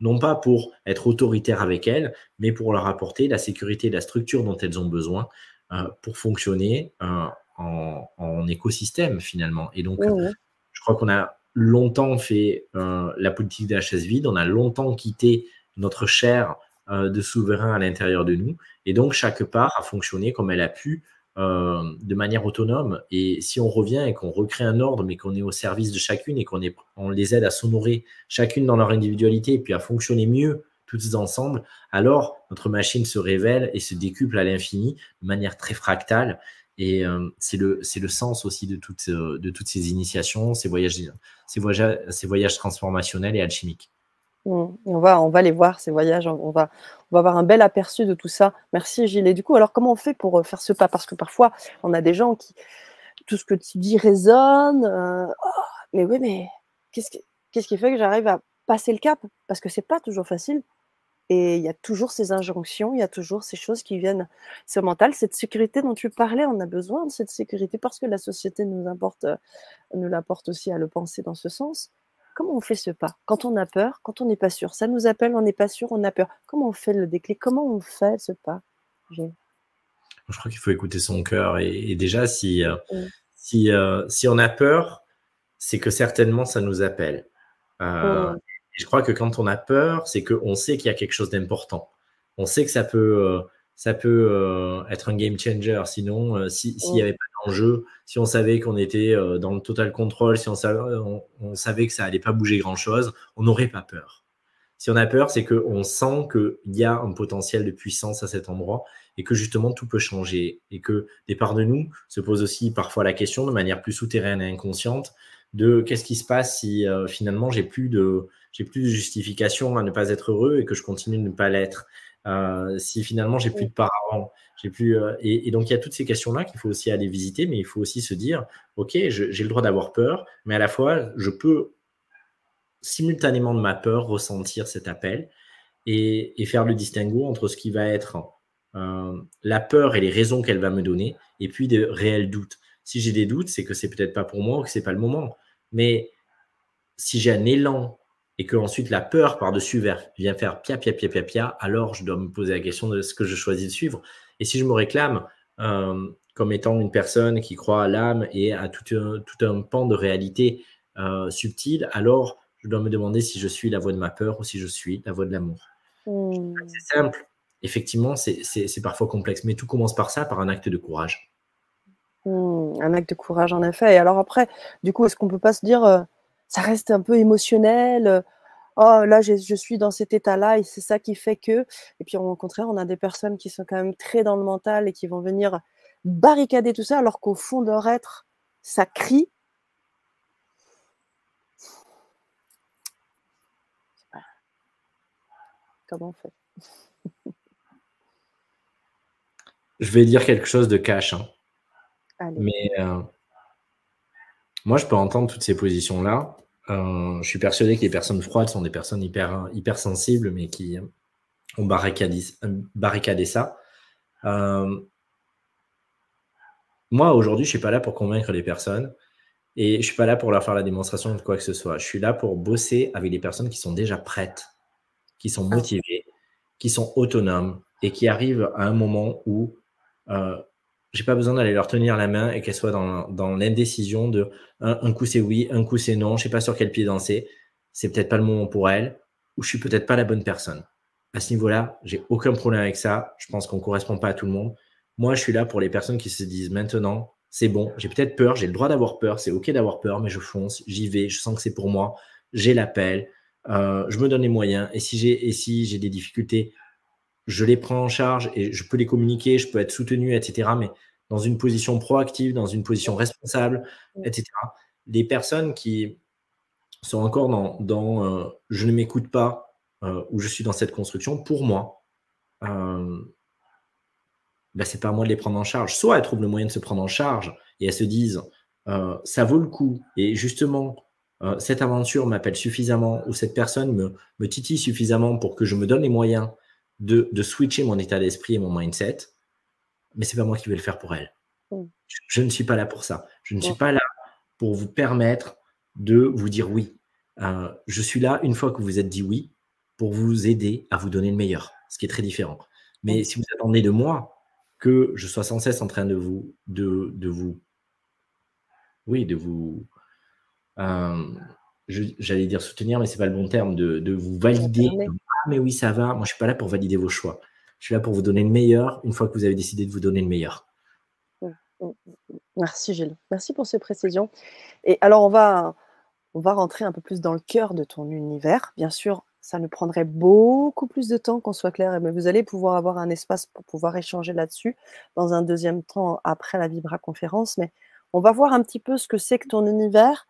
Speaker 2: non pas pour être autoritaire avec elles, mais pour leur apporter la sécurité et la structure dont elles ont besoin euh, pour fonctionner euh, en, écosystème finalement. Et donc, je crois qu'on a longtemps fait euh, la politique de la chaise vide, on a longtemps quitté notre chair de souverain à l'intérieur de nous, et donc chaque part a fonctionné comme elle a pu euh, de manière autonome. Et si on revient et qu'on recrée un ordre, mais qu'on est au service de chacune et qu'on on les aide à s'honorer chacune dans leur individualité et puis à fonctionner mieux toutes ensemble, alors notre machine se révèle et se décuple à l'infini de manière très fractale. Et euh, c'est le, le sens aussi de toutes, euh, de toutes ces initiations, ces voyages, ces voyages, ces voyages transformationnels et alchimiques.
Speaker 1: On, va, on va les voir, ces voyages, on va, on va avoir un bel aperçu de tout ça. Merci Gilles. Et du coup, alors comment on fait pour euh, faire ce pas? Parce que parfois, on a des gens qui, tout ce que tu dis résonne. Oh, mais oui, mais qu'est-ce qui, qui fait que j'arrive à passer le cap? Parce que c'est pas toujours facile. Et il y a toujours ces injonctions, il y a toujours ces choses qui viennent. C'est mental, cette sécurité dont tu parlais, on a besoin de cette sécurité parce que la société nous importe, euh, nous l'apporte aussi à le penser dans ce sens. Comment on fait ce pas? Quand on a peur, quand on n'est pas sûr, ça nous appelle, on n'est pas sûr, on a peur. Comment on fait le déclic? Comment on fait ce pas? Je
Speaker 2: crois qu'il faut écouter son cœur. Et, déjà, si, euh, si, euh, si on a peur, c'est que certainement ça nous appelle. Euh, je crois que quand on a peur, c'est qu'on sait qu'il y a quelque chose d'important. On sait que ça peut, ça peut être un game changer. Sinon, s'il n'y avait pas d'enjeu, si on savait qu'on était dans le total contrôle, si on savait, on, savait que ça allait pas bouger grand-chose, on n'aurait pas peur. Si on a peur, c'est qu'on sent qu'il y a un potentiel de puissance à cet endroit et que justement tout peut changer et que des parts de nous se posent aussi parfois la question de manière plus souterraine et inconsciente de qu'est-ce qui se passe si finalement j'ai plus de j'ai plus de justification à ne pas être heureux et que je continue de ne pas l'être. Euh, si finalement j'ai plus de parents, j'ai plus euh, et, donc il y a toutes ces questions-là qu'il faut aussi aller visiter, mais il faut aussi se dire, ok, j'ai le droit d'avoir peur, mais à la fois je peux simultanément de ma peur ressentir cet appel et, faire le distinguo entre ce qui va être euh, la peur et les raisons qu'elle va me donner, et puis des réels doutes. Si j'ai des doutes, c'est que c'est peut-être pas pour moi ou que c'est pas le moment. Mais si j'ai un élan et que ensuite la peur par-dessus vient faire pia, pia, pia, pia, pia, alors je dois me poser la question de ce que je choisis de suivre. Et si je me réclame euh, comme étant une personne qui croit à l'âme et à tout un, tout un pan de réalité euh, subtile, alors je dois me demander si je suis la voix de ma peur ou si je suis la voix de l'amour. Hmm. C'est simple. Effectivement, c'est parfois complexe, mais tout commence par ça, par un acte de courage.
Speaker 1: Hmm, un acte de courage, en effet. Et alors après, du coup, est-ce qu'on ne peut pas se dire... Euh, ça reste un peu émotionnel. Oh, là, je, suis dans cet état-là et c'est ça qui fait que. Et puis, au contraire, on a des personnes qui sont quand même très dans le mental et qui vont venir barricader tout ça, alors qu'au fond de leur être, ça crie. Comment on fait?
Speaker 2: Je vais dire quelque chose de cash. Hein. Mais euh, moi, je peux entendre toutes ces positions-là. Euh, je suis persuadé que les personnes froides sont des personnes hyper, hyper sensibles, mais qui ont barricadé, barricadé ça. Euh, moi, aujourd'hui, je ne suis pas là pour convaincre les personnes et je ne suis pas là pour leur faire la démonstration de quoi que ce soit. Je suis là pour bosser avec les personnes qui sont déjà prêtes, qui sont ah. motivées, qui sont autonomes et qui arrivent à un moment où euh, j'ai pas besoin d'aller leur tenir la main et qu'elles soient dans, dans l'indécision de un, coup c'est oui, un coup c'est non, je sais pas sur quel pied danser, c'est peut-être pas le moment pour elles, ou je suis peut-être pas la bonne personne. À ce niveau-là, j'ai aucun problème avec ça. Je pense qu'on correspond pas à tout le monde. Moi, je suis là pour les personnes qui se disent maintenant, c'est bon, j'ai peut-être peur, j'ai le droit d'avoir peur, c'est ok d'avoir peur, mais je fonce, j'y vais, je sens que c'est pour moi, j'ai l'appel, euh, je me donne les moyens, et si j'ai si j'ai des difficultés, je les prends en charge et je peux les communiquer, je peux être soutenu, etc. Mais dans une position proactive, dans une position responsable, etc. Les personnes qui sont encore dans, euh, je ne m'écoute pas euh, ou je suis dans cette construction, pour moi, euh, ben, c'est pas à moi de les prendre en charge. Soit elles trouvent le moyen de se prendre en charge et elles se disent ça vaut le coup et justement cette aventure m'appelle suffisamment ou cette personne me, me titille suffisamment pour que je me donne les moyens de, switcher mon état d'esprit et mon mindset, mais c'est pas moi qui vais le faire pour elle. Mm. Je, ne suis pas là pour ça. Je ne suis pas là pour vous permettre de vous dire oui. Euh, je suis là, une fois que vous êtes dit oui, pour vous aider à vous donner le meilleur, ce qui est très différent. Mais mm. si vous attendez de moi que je sois sans cesse en train de vous, de, de vous, oui, de vous, euh, j'allais dire soutenir, mais c'est pas le bon terme, de, de vous valider, mais oui, ça va. Moi, je suis pas là pour valider vos choix. Je suis là pour vous donner le meilleur une fois que vous avez décidé de vous donner le meilleur.
Speaker 1: Merci Gilles. Merci pour ces précisions. Et alors, on va, on va rentrer un peu plus dans le cœur de ton univers. Bien sûr, ça nous prendrait beaucoup plus de temps qu'on soit clair, mais vous allez pouvoir avoir un espace pour pouvoir échanger là-dessus dans un deuxième temps après la Vibra conférence. Mais on va voir un petit peu ce que c'est que ton univers.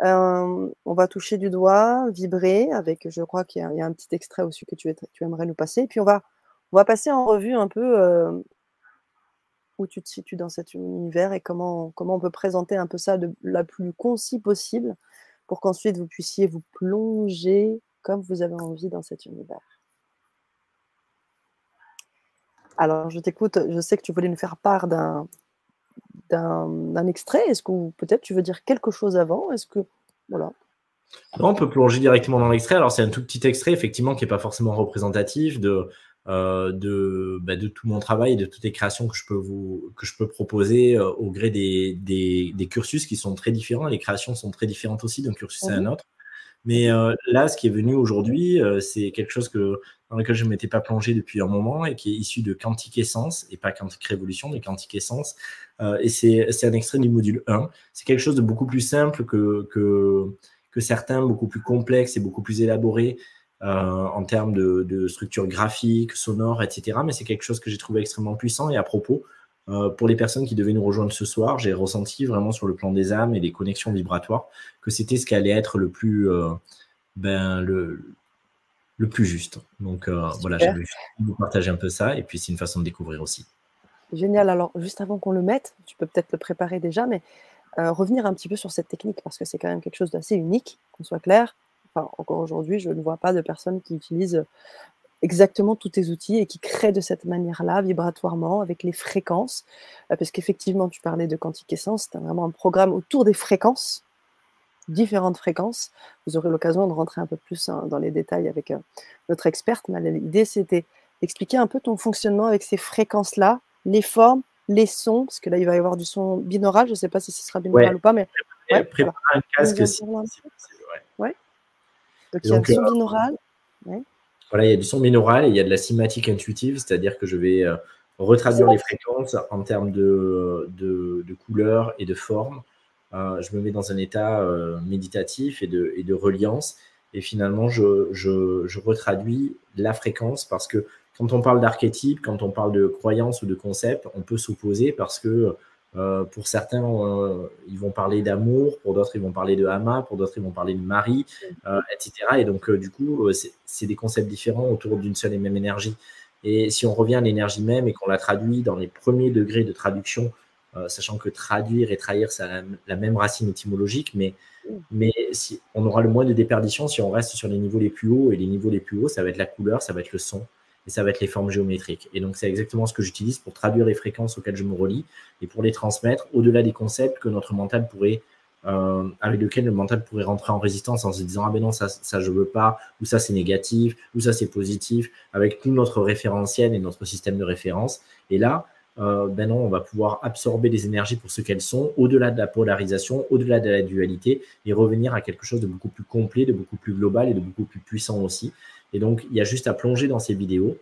Speaker 1: On va toucher du doigt, vibrer avec, je crois qu'il y, a un petit extrait aussi que tu, aimerais nous passer. Et puis on va, on va passer en revue un peu où tu te situes dans cet univers et comment, comment on peut présenter un peu ça de la plus concis possible pour qu'ensuite vous puissiez vous plonger comme vous avez envie dans cet univers. Alors, je t'écoute, je sais que tu voulais nous faire part d'un, d'un, extrait. Est-ce que peut-être tu veux dire quelque chose avant? Est-ce que. Voilà.
Speaker 2: Non, on peut plonger directement dans l'extrait. Alors, c'est un tout petit extrait, effectivement, qui n'est pas forcément représentatif de, euh, de, bah, de, tout mon travail et de toutes les créations que je peux, vous, que je peux proposer euh, au gré des, des, des, cursus qui sont très différents. Les créations sont très différentes aussi d'un cursus à un mhm. autre. Mais euh, là, ce qui est venu aujourd'hui, c'est quelque chose que, dans lequel je ne m'étais pas plongé depuis un moment et qui est issu de Quantique Essence, et pas Quantique Révolution, mais Quantique Essence. Euh, et c'est un extrait du module 1. C'est quelque chose de beaucoup plus simple que, que, certains, beaucoup plus complexe et beaucoup plus élaboré en termes de, structure graphique, sonore, etc. Mais c'est quelque chose que j'ai trouvé extrêmement puissant. Et à propos, euh, pour les personnes qui devaient nous rejoindre ce soir, j'ai ressenti vraiment sur le plan des âmes et des connexions vibratoires que c'était ce qui allait être le plus, euh, ben, le, le plus juste. Donc euh, voilà, voulu vous partager un peu ça et puis c'est une façon de découvrir aussi.
Speaker 1: Génial. Alors, juste avant qu'on le mette, tu peux peut-être le préparer déjà, mais revenir un petit peu sur cette technique parce que c'est quand même quelque chose d'assez unique, qu'on soit clair. Enfin, encore aujourd'hui, je ne vois pas de personnes qui utilisent exactement tous tes outils et qui créent de cette manière-là, vibratoirement, avec les fréquences. Euh, parce qu'effectivement, tu parlais de quantique essence, c'est vraiment un programme autour des fréquences, différentes fréquences. Vous aurez l'occasion de rentrer un peu plus dans les détails avec euh, notre experte. Mais l'idée, c'était d'expliquer un peu ton fonctionnement avec ces fréquences-là, les formes, les sons, parce que là, il va y avoir du son binaural. Je ne sais pas si ce sera binaural ou pas, mais.
Speaker 2: Ouais, prépare un casque si,
Speaker 1: ouais. Donc, il y a un son euh, binaural.
Speaker 2: Voilà, il y a du son binaural et il y a de la cinématique intuitive, c'est-à-dire que je vais euh, retraduire les fréquences en termes de, de, couleurs et de forme. Euh, je me mets dans un état euh, méditatif et de, reliance. Et finalement, je, retraduis la fréquence parce que quand on parle d'archétype, quand on parle de croyance ou de concept, on peut s'opposer parce que euh, pour certains, ils vont parler d'amour, pour d'autres, ils vont parler de Hama, pour d'autres, ils vont parler de Marie, etc. Et donc, du coup, c'est des concepts différents autour d'une seule et même énergie. Et si on revient à l'énergie même et qu'on la traduit dans les premiers degrés de traduction, sachant que traduire et trahir, c'est la, même racine étymologique, mais, mais si, on aura le moins de déperdition si on reste sur les niveaux les plus hauts. Et les niveaux les plus hauts, ça va être la couleur, ça va être le son, et ça va être les formes géométriques. Et donc, c'est exactement ce que j'utilise pour traduire les fréquences auxquelles je me relie et pour les transmettre au-delà des concepts que notre mental pourrait, euh, avec lesquels le mental pourrait rentrer en résistance en se disant Ah ben non, ça, ça je veux pas, ou ça c'est négatif, ou ça c'est positif, avec tout notre référentiel et notre système de référence. Et là, euh, ben non, on va pouvoir absorber les énergies pour ce qu'elles sont, au-delà de la polarisation, au-delà de la dualité, et revenir à quelque chose de beaucoup plus complet, de beaucoup plus global et de beaucoup plus puissant aussi. Et donc, il y a juste à plonger dans ces vidéos,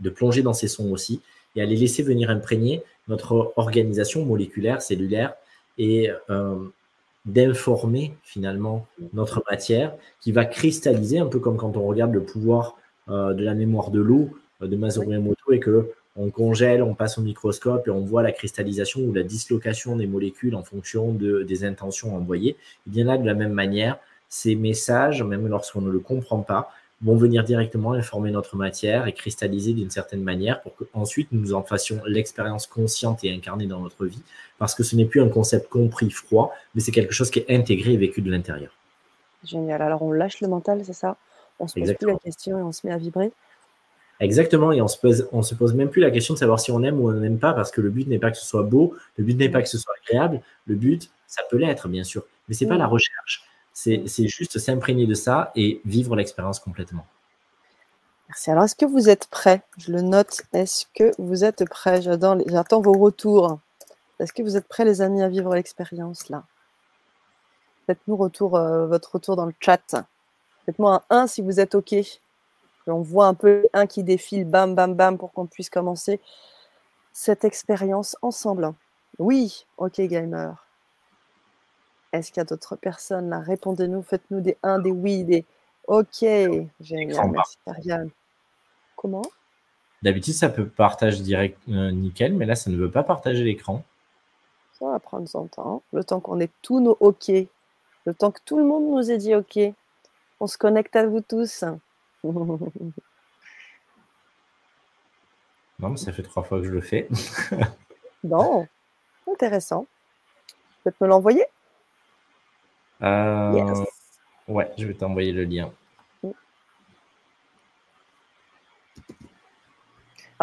Speaker 2: de plonger dans ces sons aussi, et à les laisser venir imprégner notre organisation moléculaire, cellulaire, et euh, d'informer finalement notre matière qui va cristalliser, un peu comme quand on regarde le pouvoir euh, de la mémoire de l'eau de Masaru Emoto et que on congèle, on passe au microscope et on voit la cristallisation ou la dislocation des molécules en fonction de, des intentions envoyées. Et bien là, de la même manière, ces messages, même lorsqu'on ne le comprend pas, vont venir directement informer notre matière et cristalliser d'une certaine manière pour qu'ensuite nous en fassions l'expérience consciente et incarnée dans notre vie, parce que ce n'est plus un concept compris froid, mais c'est quelque chose qui est intégré et vécu de l'intérieur.
Speaker 1: Génial. Alors on lâche le mental, c'est ça? On se pose plus la question et on se met à vibrer
Speaker 2: Exactement, et on se pose, on se pose même plus la question de savoir si on aime ou on n'aime pas, parce que le but n'est pas que ce soit beau, le but n'est pas que ce soit agréable, le but, ça peut l'être bien sûr, mais c'est pas la recherche. C'est juste s'imprégner de ça et vivre l'expérience complètement.
Speaker 1: Merci. Alors, est-ce que vous êtes prêts Je le note. Est-ce que vous êtes prêts J'attends vos retours. Est-ce que vous êtes prêts, les amis, à vivre l'expérience là? Faites-nous retour, euh, votre retour dans le chat. Faites-moi un 1 si vous êtes OK. On voit un peu un qui défile, bam, bam, bam, pour qu'on puisse commencer cette expérience ensemble. Oui, OK, gamer. Est-ce qu'il y a d'autres personnes? Là Répondez-nous, faites-nous des 1, des oui, des Ok, génial. Merci, Ariane. Comment?
Speaker 2: D'habitude, ça peut partager direct euh, nickel, mais là, ça ne veut pas partager l'écran.
Speaker 1: Ça va prendre son temps. Le temps qu'on ait tous nos OK. Le temps que tout le monde nous ait dit OK. On se connecte à vous tous.
Speaker 2: Non, mais ça fait trois fois que je le fais.
Speaker 1: bon, intéressant. Tu peux me l'envoyer?
Speaker 2: Euh, Ouais, je vais t'envoyer le lien.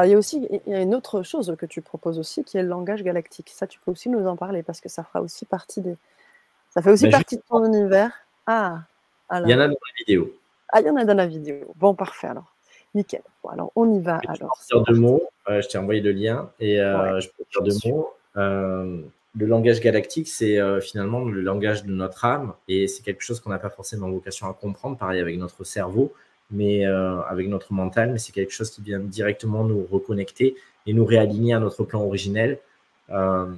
Speaker 1: il y a aussi il y a une autre chose que tu proposes aussi qui est le langage galactique. Ça, tu peux aussi nous en parler parce que ça fera aussi partie des. Ça fait aussi bah, partie de ton univers. Ah,
Speaker 2: alors. Il y en a dans la vidéo.
Speaker 1: Ah, il y en a dans la vidéo. Bon, parfait alors. Nickel. Bon, alors, on y va. Alors,
Speaker 2: deux mots. Euh, je t'ai envoyé le lien et euh, je peux dire deux mots. Euh, le langage galactique, c'est finalement le langage de notre âme et c'est quelque chose qu'on n'a pas forcément vocation à comprendre, pareil avec notre cerveau mais euh, avec notre mental, mais c'est quelque chose qui vient directement nous reconnecter et nous réaligner à notre plan originel euh,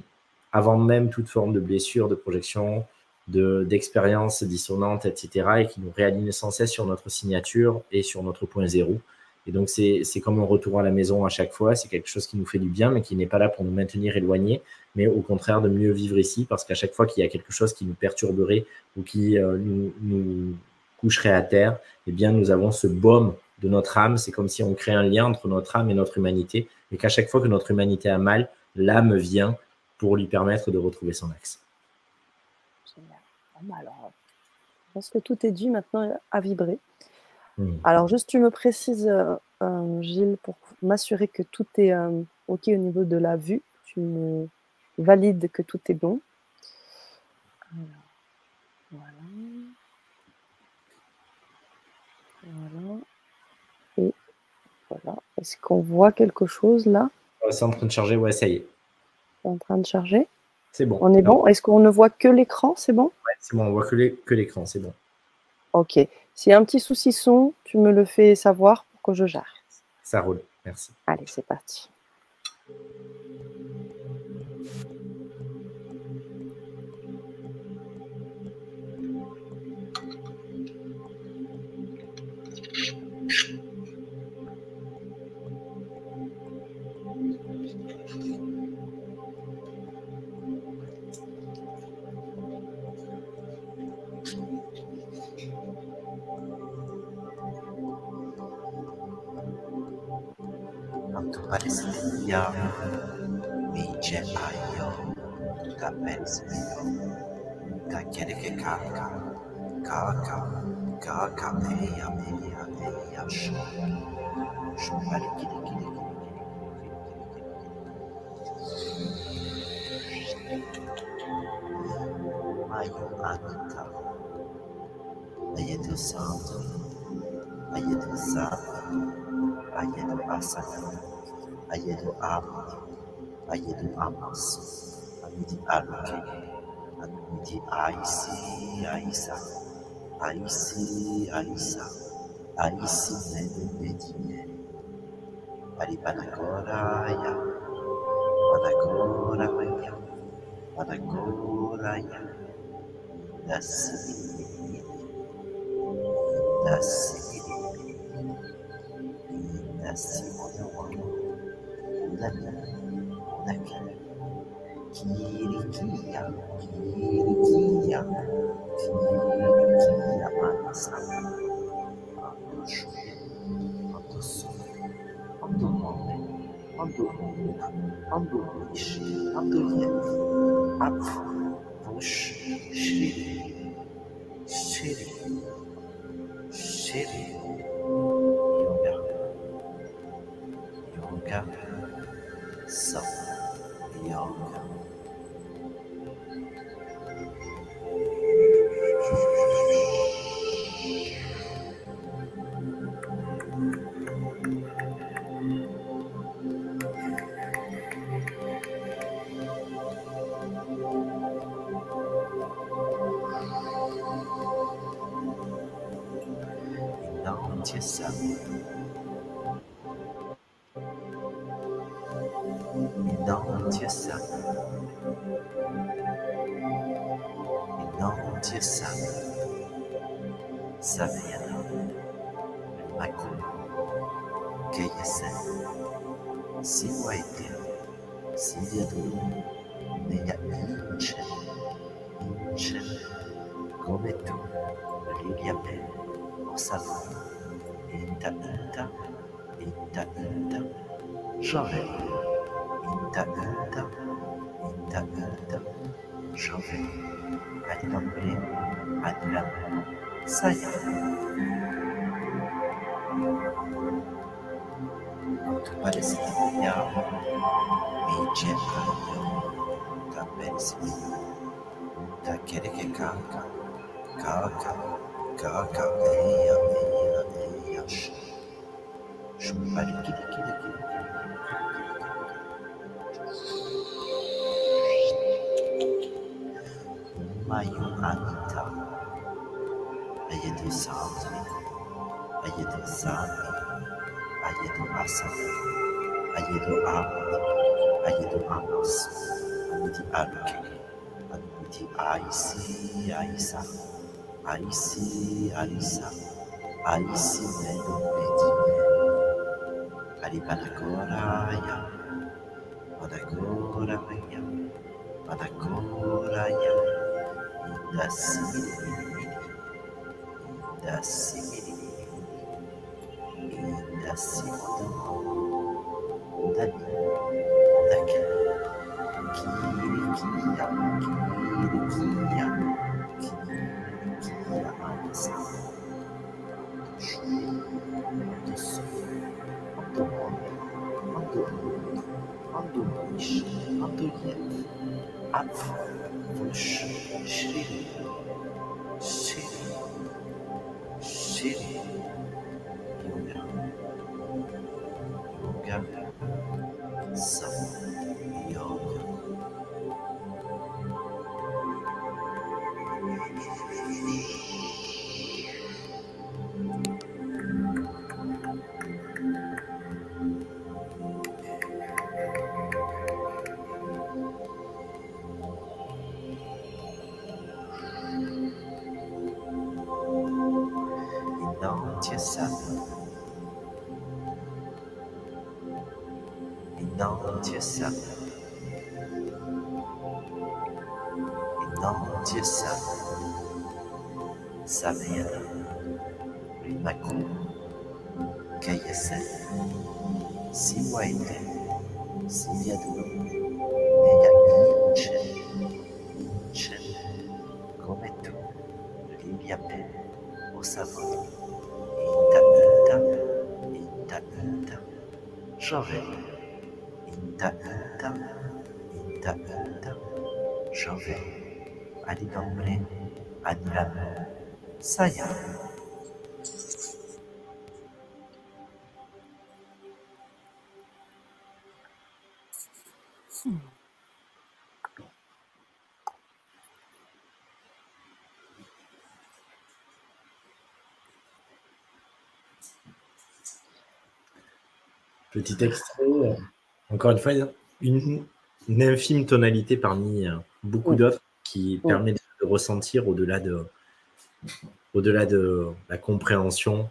Speaker 2: avant même toute forme de blessure, de projection, d'expérience dissonante, etc. et qui nous réaligne sans cesse sur notre signature et sur notre point zéro. Et donc, c'est comme un retour à la maison à chaque fois. C'est quelque chose qui nous fait du bien, mais qui n'est pas là pour nous maintenir éloignés, mais au contraire de mieux vivre ici, parce qu'à chaque fois qu'il y a quelque chose qui nous perturberait ou qui euh, nous, nous, coucherait à terre, eh bien, nous avons ce baume de notre âme. C'est comme si on crée un lien entre notre âme et notre humanité, et qu'à chaque fois que notre humanité a mal, l'âme vient pour lui permettre de retrouver son axe.
Speaker 1: Bah alors, je pense que tout est dit maintenant à vibrer. Hmm. Alors, juste, tu me précises, euh, euh, Gilles, pour m'assurer que tout est euh, OK au niveau de la vue. Tu me valides que tout est bon. voilà. Voilà. Et voilà. Est-ce qu'on voit quelque chose là?
Speaker 2: C'est en train de charger, ouais, ça y est.
Speaker 1: C'est en train de charger
Speaker 2: C'est bon.
Speaker 1: On est bon? Est-ce qu'on ne voit que l'écran? C'est bon?
Speaker 2: Ouais, c'est bon, on voit que l'écran, c'est bon.
Speaker 1: Ok. S'il y a un petit souci son, tu me le fais savoir pour que je gère.
Speaker 2: Ça roule, merci.
Speaker 1: Allez, c'est parti.
Speaker 3: Apareceria Micheaio Capesidio Kakerekekaka Kaka Kakapeia Meia Meia que Chupariquiriquiriquiri Maio Anita Aí é teu santo Aí é teu santo Aí é teu passado ayedu amu ayedu amusu amidi aluke amidi aisi aisa aisi aisa aisi nene bedine ari panagora ya panagora ya panagora ya nasi nasi nasi Shri Shri jovem. Então, então, então, então, jovem. A nombre, a saia. Tu pareces minha alma, me indica no da percebe, da querer que caca, caca, caca, meia, meia, meia, chupar, quiri, quiri, quiri. Mayuhanita, Ayedu Salve, Ayedu Zami, Ayedu Asa, Ayedu Amni, Ayedu Amos, Anuti Anuke, Anuti Aisi, Aisa, Aisi, Aisa, Aisi Meno Medime, Aribanakora Aya, Manakora Maya, Manakora Aya, Dasibiri. Dasibiri. Dasibiri. Dasibiri. Inantia Sami. Inantia Sami. Samayana. Rimaku. Kayesen. Siwaite. Siviadu. Neya Inchen. Inchen. Gometu. Liliape. Osavon. Inta Inta. Inta Inta Inta. Inta Inta. Jove. Saya.
Speaker 2: Petit extrait, encore une fois, une, une infime tonalité parmi euh, beaucoup
Speaker 1: Oui.
Speaker 2: d'autres qui
Speaker 1: Oui.
Speaker 2: permet de ressentir au-delà de, au-delà de la compréhension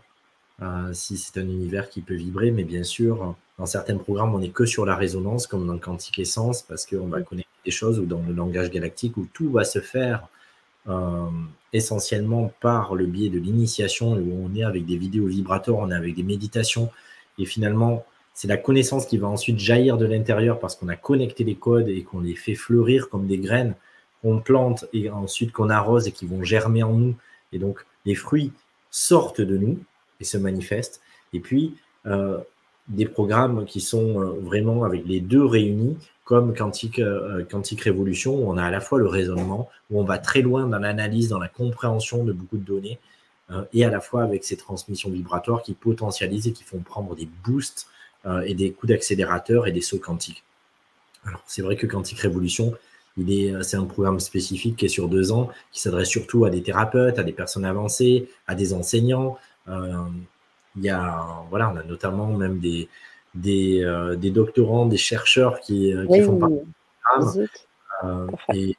Speaker 2: euh, si c'est un univers qui peut vibrer. Mais bien sûr, dans certains programmes, on n'est que sur la résonance, comme dans Quantique Essence, parce qu'on va connecter des choses ou dans le langage galactique où tout va se faire euh, essentiellement par le biais de l'initiation, où on est avec des vidéos vibrateurs, on est avec des méditations, et finalement, c'est la connaissance qui va ensuite jaillir de l'intérieur parce qu'on a connecté les codes et qu'on les fait fleurir comme des graines qu'on plante et ensuite qu'on arrose et qui vont germer en nous. Et donc, les fruits sortent de nous et se manifestent. Et puis, euh, des programmes qui sont euh, vraiment avec les deux réunis, comme Quantique, euh, Quantique Révolution, où on a à la fois le raisonnement, où on va très loin dans l'analyse, dans la compréhension de beaucoup de données, et à la fois avec ces transmissions vibratoires qui potentialisent et qui font prendre des boosts et des coups d'accélérateur et des sauts quantiques. Alors, c'est vrai que Quantique Révolution, il est, euh, c'est un programme spécifique qui est sur deux ans, qui s'adresse surtout à des thérapeutes, à des personnes avancées, à des enseignants. Euh, il y a, voilà, on a notamment même des, des, euh, des doctorants, des chercheurs qui, euh, qui
Speaker 1: Oui,
Speaker 2: font partie du programme. Euh, et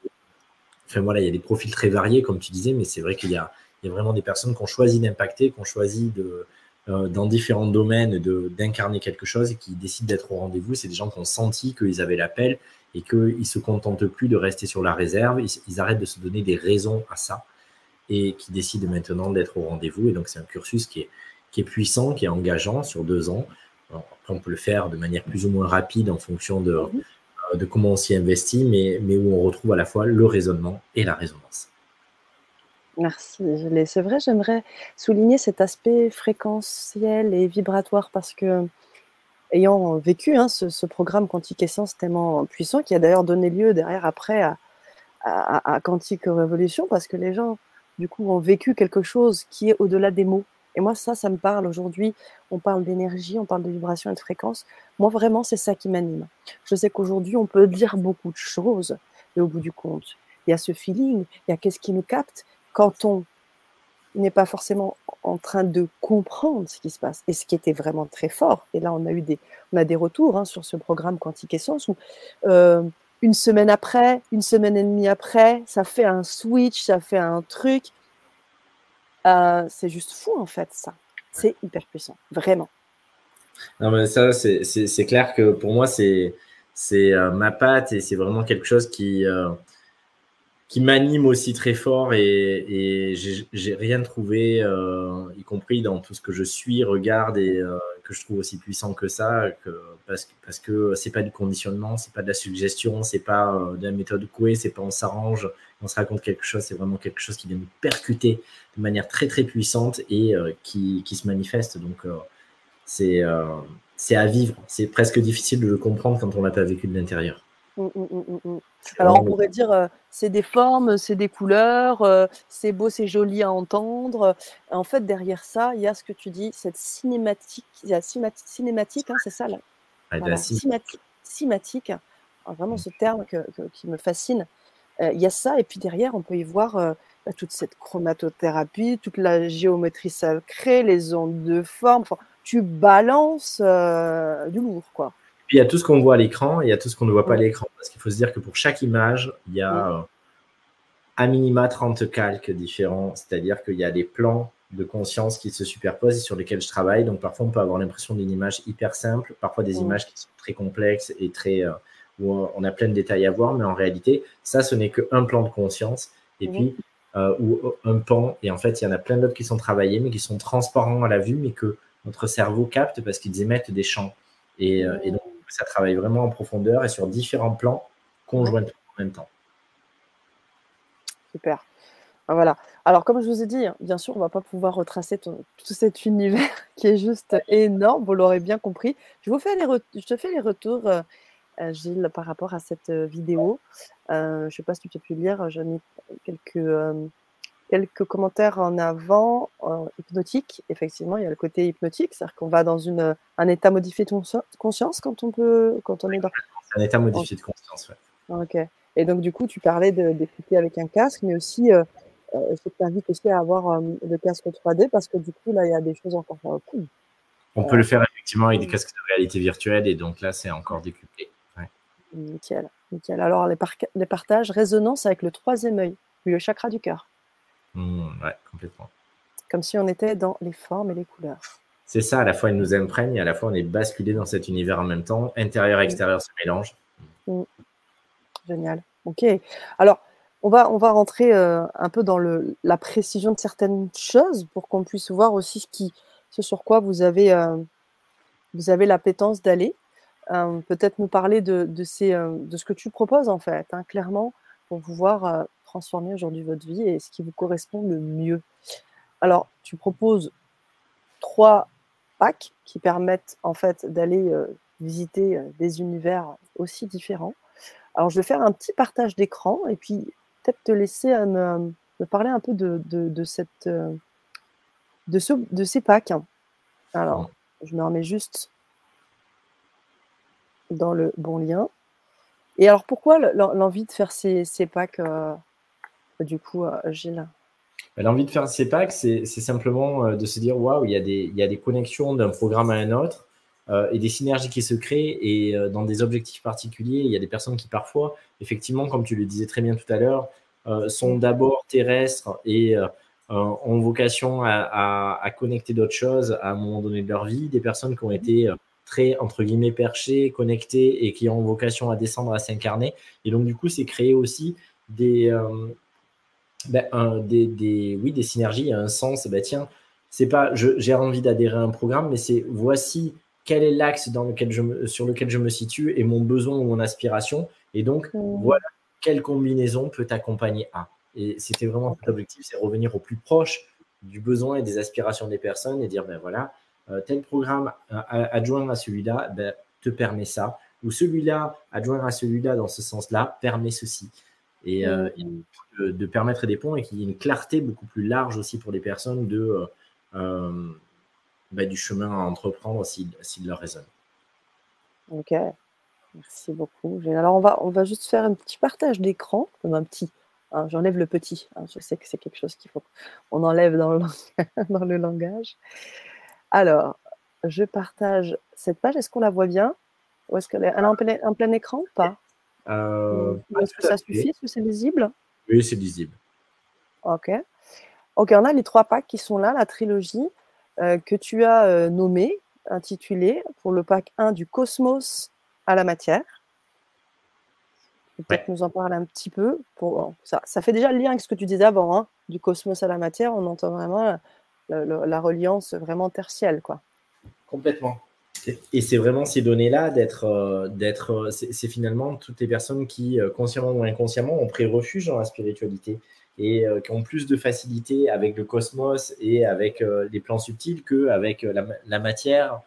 Speaker 2: enfin voilà, il y a des profils très variés, comme tu disais, mais c'est vrai qu'il y a, il y a vraiment des personnes qui ont choisi d'impacter, qui ont choisi de, dans différents domaines d'incarner quelque chose et qui décident d'être au rendez-vous. C'est des gens qui ont senti qu'ils avaient l'appel et qu'ils ne se contentent plus de rester sur la réserve. Ils, arrêtent de se donner des raisons à ça et qui décident maintenant d'être au rendez-vous. Et donc, c'est un cursus qui est, qui est puissant, qui est engageant sur deux ans. après, on peut le faire de manière plus ou moins rapide en fonction de, mhm. euh, de comment on s'y investit, mais, mais où on retrouve à la fois le raisonnement et la résonance.
Speaker 1: Merci. C'est vrai, j'aimerais souligner cet aspect fréquentiel et vibratoire parce que, ayant vécu hein, ce, programme Quantique Essence tellement puissant, qui a d'ailleurs donné lieu derrière après à, à, Quantique Révolution, parce que les gens, du coup, ont vécu quelque chose qui est au-delà des mots. Et moi, ça, ça me parle aujourd'hui. On parle d'énergie, on parle de vibration et de fréquence. Moi, vraiment, c'est ça qui m'anime. Je sais qu'aujourd'hui, on peut dire beaucoup de choses, et au bout du compte, il y a ce feeling, il y a qu'est-ce qui nous capte quand on n'est pas forcément en train de comprendre ce qui se passe. Et ce qui était vraiment très fort, et là, on a eu des, on a des retours hein, sur ce programme Quantique Essence où euh, une semaine après, une semaine et demie après, ça fait un switch, ça fait un truc euh, c'est juste fou, en fait, ça. C'est hyper puissant, vraiment.
Speaker 2: Non, mais ça, c'est clair que pour moi, c'est euh, ma patte et c'est vraiment quelque chose qui, euh, qui m'anime aussi très fort et, j'ai rien trouvé, y compris dans tout ce que je suis, regarde et que je trouve aussi puissant que ça, parce, que, parce que c'est pas du conditionnement, c'est pas de la suggestion, c'est pas de la méthode Coué, c'est pas on s'arrange, on se raconte quelque chose, c'est vraiment quelque chose qui vient nous percuter de manière très très puissante et euh, qui, qui, se manifeste. Donc euh, c'est euh, c'est à vivre. C'est presque difficile de le comprendre quand on l'a pas vécu de l'intérieur. Mmh,
Speaker 1: mmh, mmh, Alors on pourrait dire c'est des formes, c'est des couleurs, c'est beau, c'est joli à entendre. En fait derrière ça, il y a ce que tu dis, cette cinématique, il y a cinématique, hein, c'est ça là? cinématique, vraiment ce terme qui me fascine. Il y a ça et puis derrière on peut y voir bah, toute cette chromatothérapie, toute la géométrie sacrée, les ondes de forme. tu balances euh, du lourd, quoi.
Speaker 2: Puis il y a tout ce qu'on voit à l'écran et il y a tout ce qu'on ne voit pas à l'écran. Parce qu'il faut se dire que pour chaque image, il y a euh, à minima 30 calques différents. C'est-à-dire qu'il y a des plans de conscience qui se superposent et sur lesquels je travaille. Donc parfois, on peut avoir l'impression d'une image hyper simple, parfois des images qui sont très complexes et très, euh, où on a plein de détails à voir. Mais en réalité, ça, ce n'est qu'un plan de conscience. Et puis, euh, ou un pan. Et en fait, il y en a plein d'autres qui sont travaillés, mais qui sont transparents à la vue, mais que notre cerveau capte parce qu'ils émettent des champs. Et, euh, donc, ça travaille vraiment en profondeur et sur différents plans conjointement en même temps.
Speaker 1: Super. Ben voilà. Alors, comme je vous ai dit, hein, bien sûr, on ne va pas pouvoir retracer tout cet univers qui est juste énorme, vous l'aurez bien compris. Je, fais les te fais les retours, euh, Gilles, par rapport à cette vidéo. je ne sais pas si tu as pu lire, j'ai mis quelques, quelques commentaires en avant, hypnotique. Effectivement, il y a le côté hypnotique, c'est-à-dire qu'on va dans une, un état modifié de conscience quand on, peut, quand on est dans.
Speaker 2: Un état modifié de conscience,
Speaker 1: oui. Ok. Et donc, du coup, tu parlais d'écouter avec un casque, mais aussi, euh, je t'invite aussi à avoir le casque 3D parce que du coup, là, il y a des choses encore cool.
Speaker 2: On peut le faire effectivement avec des casques de réalité virtuelle et donc là, c'est encore décuplé.
Speaker 1: Nickel, nickel. Alors, les, les, partages, résonance avec le troisième œil, le chakra du cœur.
Speaker 2: Mmh, ouais, complètement.
Speaker 1: Comme si on était dans les formes et les couleurs.
Speaker 2: C'est ça, à la fois, il nous imprègne et à la fois, on est basculé dans cet univers en même temps. Intérieur et extérieur se mélangent. Mmh.
Speaker 1: Génial. Ok. Alors, on va, on va rentrer euh, un peu dans le, la précision de certaines choses pour qu'on puisse voir aussi ce, qui, ce sur quoi vous avez, euh, vous avez l'appétence d'aller. Euh, peut-être nous parler de, de, ces, euh, de ce que tu proposes en fait, hein, clairement, pour pouvoir transformer aujourd'hui votre vie et ce qui vous correspond le mieux. Alors, tu proposes trois packs qui permettent en fait d'aller visiter des univers aussi différents. Alors, je vais faire un petit partage d'écran et puis peut-être te laisser me, me, parler un peu de, cette, de, ce, de ces packs. Alors, je me remets juste dans le bon lien. Et alors, pourquoi l'envie de faire ces, ces packs, euh, du coup, euh, Gilles
Speaker 2: bah, L'envie de faire ces packs, c'est simplement euh, de se dire waouh, il, il y a des connexions d'un programme à un autre et des synergies qui se créent. Et dans des objectifs particuliers, il y a des personnes qui, parfois, effectivement, comme tu le disais très bien tout à l'heure, sont d'abord terrestres et ont vocation à, connecter d'autres choses à un moment donné de leur vie, des personnes qui ont été très, entre guillemets, perchées, connectées et qui ont vocation à descendre, à s'incarner. Et donc, du coup, c'est créer aussi des, ben, des, oui, des synergies, un sens. Ben, tiens, c'est pas j'ai envie d'adhérer à un programme, mais c'est voici quel est l'axe dans lequel je sur lequel je me situe et mon besoin ou mon aspiration. Et donc, mmh. voilà quelle combinaison peut t'accompagner à. Et c'était vraiment l'objectif, c'est revenir au plus proche du besoin et des aspirations des personnes et dire, ben voilà, euh, tel programme euh, adjoint à celui-là ben, te permet ça, ou celui-là adjoint à celui-là dans ce sens-là permet ceci. Et, euh, mmh. de, permettre des ponts et qu'il y ait une clarté beaucoup plus large aussi pour les personnes de, ben, du chemin à entreprendre s'il leur résonne.
Speaker 1: Ok, merci beaucoup. Alors on va, on va juste faire un petit partage d'écran, comme un petit. Hein, j'enlève le petit. Hein, je sais que c'est quelque chose qu'il faut qu'on enlève dans le, dans le langage. Alors, je partage cette page. Est-ce qu'on la voit bien? Ou est-ce qu'elle est, elle est en plein, écran ou pas?
Speaker 2: euh,
Speaker 1: Est-ce que ça suffit? Est-ce que c'est lisible?
Speaker 2: Oui, c'est lisible.
Speaker 1: Ok. Ok, on a les trois packs qui sont là, la trilogie euh, que tu as euh, nommée, intitulée pour le pack 1 du cosmos à la matière. Peut-être nous en parler un petit peu. Pour, ça, ça, fait déjà le lien avec ce que tu disais avant, hein, du cosmos à la matière. On entend vraiment la, reliance vraiment tertielle. Quoi.
Speaker 2: Complètement. Et c'est vraiment ces données-là d'être, euh, d'être, euh, c'est, finalement toutes les personnes qui, euh, consciemment ou inconsciemment, ont pris refuge dans la spiritualité et qui ont plus de facilité avec le cosmos et avec les plans subtils qu'avec la, la matière,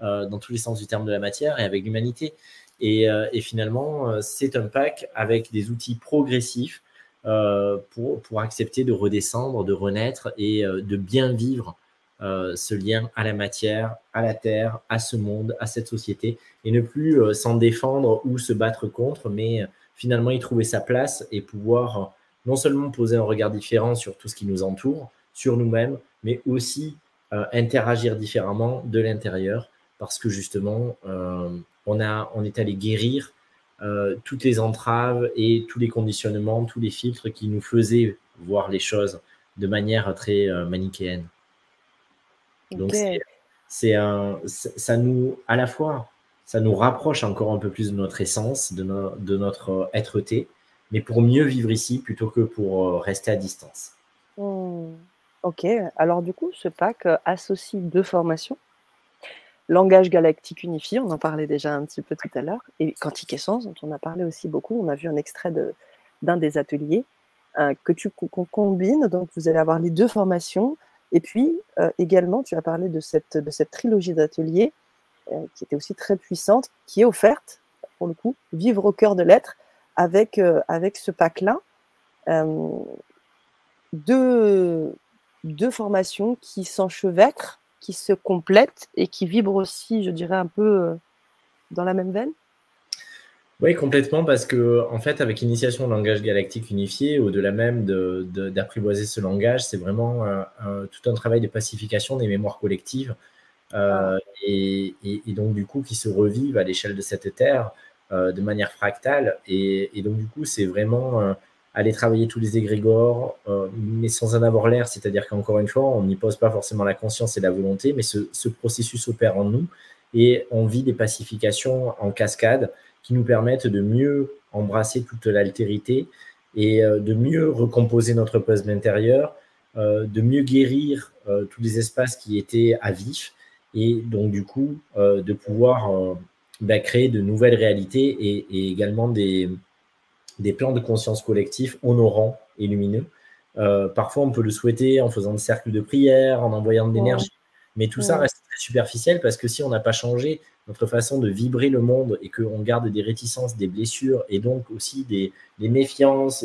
Speaker 2: dans tous les sens du terme de la matière, et avec l'humanité. Et, et finalement, c'est un pack avec des outils progressifs pour, pour accepter de redescendre, de renaître et de bien vivre euh, ce lien à la matière, à la terre, à ce monde, à cette société, et ne plus s'en défendre ou se battre contre, mais finalement y trouver sa place et pouvoir non seulement poser un regard différent sur tout ce qui nous entoure, sur nous-mêmes, mais aussi interagir différemment de l'intérieur, parce que justement, on, a, on est allé guérir euh, toutes les entraves et tous les conditionnements, tous les filtres qui nous faisaient voir les choses de manière très euh, manichéenne. Donc c'est un, ça nous, à la fois, ça nous rapproche encore un peu plus de notre essence, de, de notre être-té, mais pour mieux vivre ici plutôt que pour euh, rester à distance.
Speaker 1: Hmm. Ok, alors du coup, ce pack associe deux formations langage galactique unifié, on en parlait déjà un petit peu tout à l'heure, et quantique essence, dont on a parlé aussi beaucoup. On a vu un extrait d'un des ateliers euh, que tu combines. Donc, vous allez avoir les deux formations. Et puis, euh, également, tu as parlé de cette, de cette trilogie d'ateliers euh, qui était aussi très puissante, qui est offerte, pour le coup, Vivre au cœur de l'être, avec, avec ce pack-là. deux, deux formations qui s'enchevêtrent qui se complètent et qui vibrent aussi, je dirais, un peu euh, dans la même veine
Speaker 2: oui, complètement, parce que en fait, avec l'initiation au langage galactique unifié, au-delà même d'apprivoiser ce langage, c'est vraiment tout un travail de pacification des mémoires collectives, euh, ah. et, donc du coup qui se revivent à l'échelle de cette terre euh, de manière fractale, et, donc du coup c'est vraiment aller travailler tous les égrégores, euh, mais sans en avoir l'air, c'est-à-dire qu'encore une fois, on n'y pose pas forcément la conscience et la volonté, mais ce, processus opère en nous et on vit des pacifications en cascade qui nous permettent de mieux embrasser toute l'altérité et euh, de mieux recomposer notre puzzle intérieur, euh, de mieux guérir tous les espaces qui étaient à vif et donc du coup de pouvoir bah, créer de nouvelles réalités et également des, des plans de conscience collectif honorants et lumineux. Euh, parfois, on peut le souhaiter en faisant des cercles de prière, en envoyant de l'énergie, mais tout ça reste très superficiel parce que si on n'a pas changé notre façon de vibrer le monde et qu'on garde des réticences, des blessures et donc aussi des, méfiances,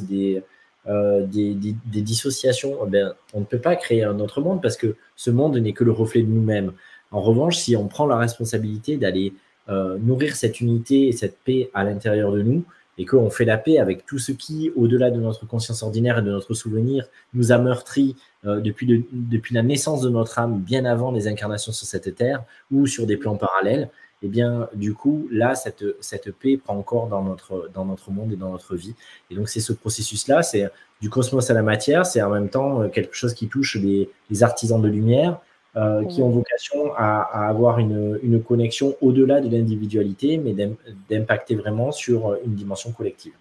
Speaker 2: euh, des, des, dissociations, eh ben, on ne peut pas créer un autre monde parce que ce monde n'est que le reflet de nous-mêmes. En revanche, si on prend la responsabilité d'aller euh, nourrir cette unité et cette paix à l'intérieur de nous, et qu'on fait la paix avec tout ce qui, au-delà de notre conscience ordinaire et de notre souvenir, nous a meurtri euh, depuis, depuis la naissance de notre âme, bien avant les incarnations sur cette terre ou sur des plans parallèles, et eh bien, du coup, là, cette, cette paix prend encore dans notre, dans notre monde et dans notre vie. Et donc, c'est ce processus-là, c'est du cosmos à la matière, c'est en même temps quelque chose qui touche les, les artisans de lumière, euh, qui ont vocation à, avoir une, une connexion au-delà de l'individualité, mais d'impacter vraiment sur une dimension collective.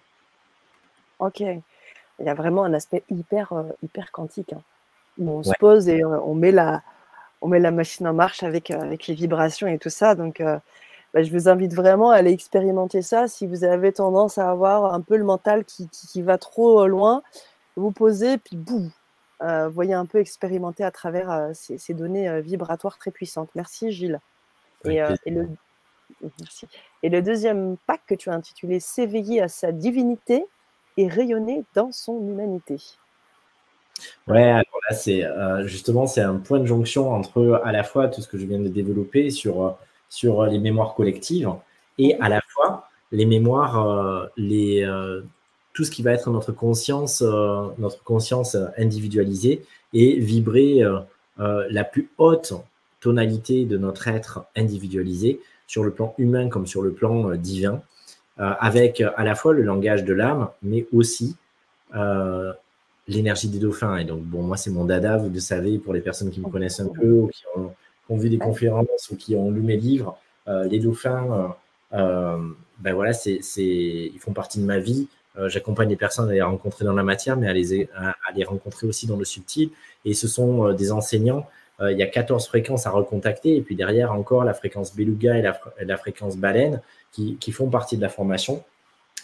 Speaker 1: Ok. Il y a vraiment un aspect hyper, euh, hyper quantique. Hein, on se pose et euh, on met, la, on met la machine en marche avec, avec les vibrations et tout ça. Donc, bah, je vous invite vraiment à aller expérimenter ça. Si vous avez tendance à avoir un peu le mental qui, qui, qui va trop loin, vous posez, puis boum, euh, voyez un peu expérimenter à travers euh, ces, données euh, vibratoires très puissantes. Merci Gilles. Et, le, merci. et, le, deuxième pack que tu as intitulé S'éveiller à sa divinité et rayonner dans son humanité.
Speaker 2: Ouais, alors là, c'est justement c'est un point de jonction entre à la fois tout ce que je viens de développer sur, sur les mémoires collectives et à la fois les mémoires, les, tout ce qui va être notre conscience, euh, notre conscience individualisée et vibrer euh, euh, la plus haute tonalité de notre être individualisé sur le plan humain comme sur le plan divin, avec à la fois le langage de l'âme, mais aussi l'énergie des dauphins. Et donc, bon, moi, c'est mon dada, vous le savez, pour les personnes qui me connaissent un peu ou qui ont, vu des conférences ou qui ont lu mes livres, les dauphins, ben voilà, c'est, ils font partie de ma vie. Euh, j'accompagne les personnes à les rencontrer dans la matière, mais à les, à, les rencontrer aussi dans le subtil. Et ce sont euh, des enseignants. Euh, il y a 14 fréquences à recontacter. Et puis derrière, encore la fréquence beluga et la, fréquence baleine qui, qui, font partie de la formation.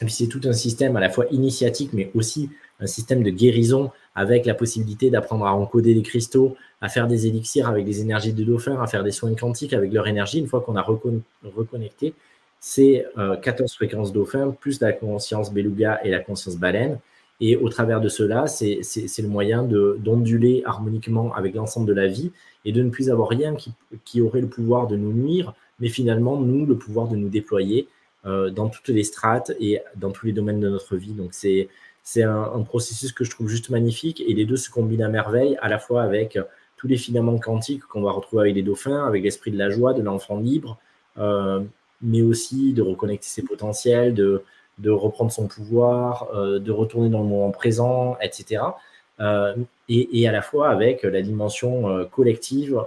Speaker 2: Et puis c'est tout un système à la fois initiatique, mais aussi un système de guérison avec la possibilité d'apprendre à encoder des cristaux, à faire des élixirs avec des énergies de dauphin, à faire des soins quantiques avec leur énergie. Une fois qu'on a reconnecté, c'est 14 euh, fréquences dauphins, plus la conscience beluga et la conscience baleine. Et au travers de cela, c'est le moyen d'onduler harmoniquement avec l'ensemble de la vie et de ne plus avoir rien qui, aurait le pouvoir de nous nuire, mais finalement, nous, le pouvoir de nous déployer euh, dans toutes les strates et dans tous les domaines de notre vie. Donc, c'est un, processus que je trouve juste magnifique et les deux se combinent à merveille, à la fois avec tous les filaments quantiques qu'on va retrouver avec les dauphins, avec l'esprit de la joie, de l'enfant libre, euh, mais aussi de reconnecter ses potentiels, de, de reprendre son pouvoir, euh, de retourner dans le moment présent, etc. Euh, et, et, à la fois avec la dimension euh, collective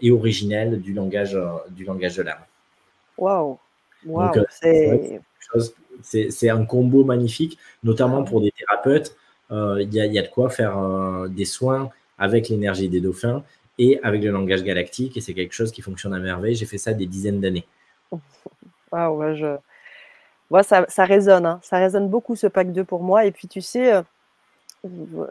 Speaker 2: et originelle du langage, du langage de l'âme.
Speaker 1: Waouh! Wow,
Speaker 2: c'est un combo magnifique, notamment pour des thérapeutes. Il y, y, a de quoi faire des soins avec l'énergie des dauphins et avec le langage galactique, et c'est quelque chose qui fonctionne à merveille. J'ai fait ça des dizaines d'années.
Speaker 1: Waouh, je... ça, ça résonne, hein. ça résonne beaucoup ce pack 2 pour moi. Et puis tu sais, euh,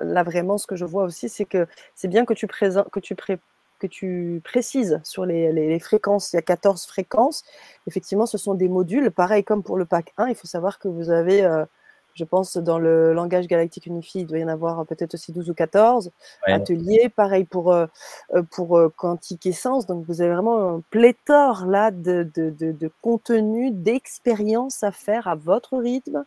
Speaker 1: là vraiment, ce que je vois aussi, c'est que c'est bien que tu, présentes, que tu, précises sur les, les, fréquences. Il y a 14 fréquences. Effectivement, ce sont des modules. Pareil comme pour le pack 1, il faut savoir que vous avez euh, je pense dans le langage galactique unifié, il doit y en avoir peut-être aussi 12 ou 14 ateliers. Pareil pour, euh, euh, pour euh, Quantique Essence. Donc, vous avez vraiment un pléthore là de, de, de, de contenu, d'expériences à faire à votre rythme.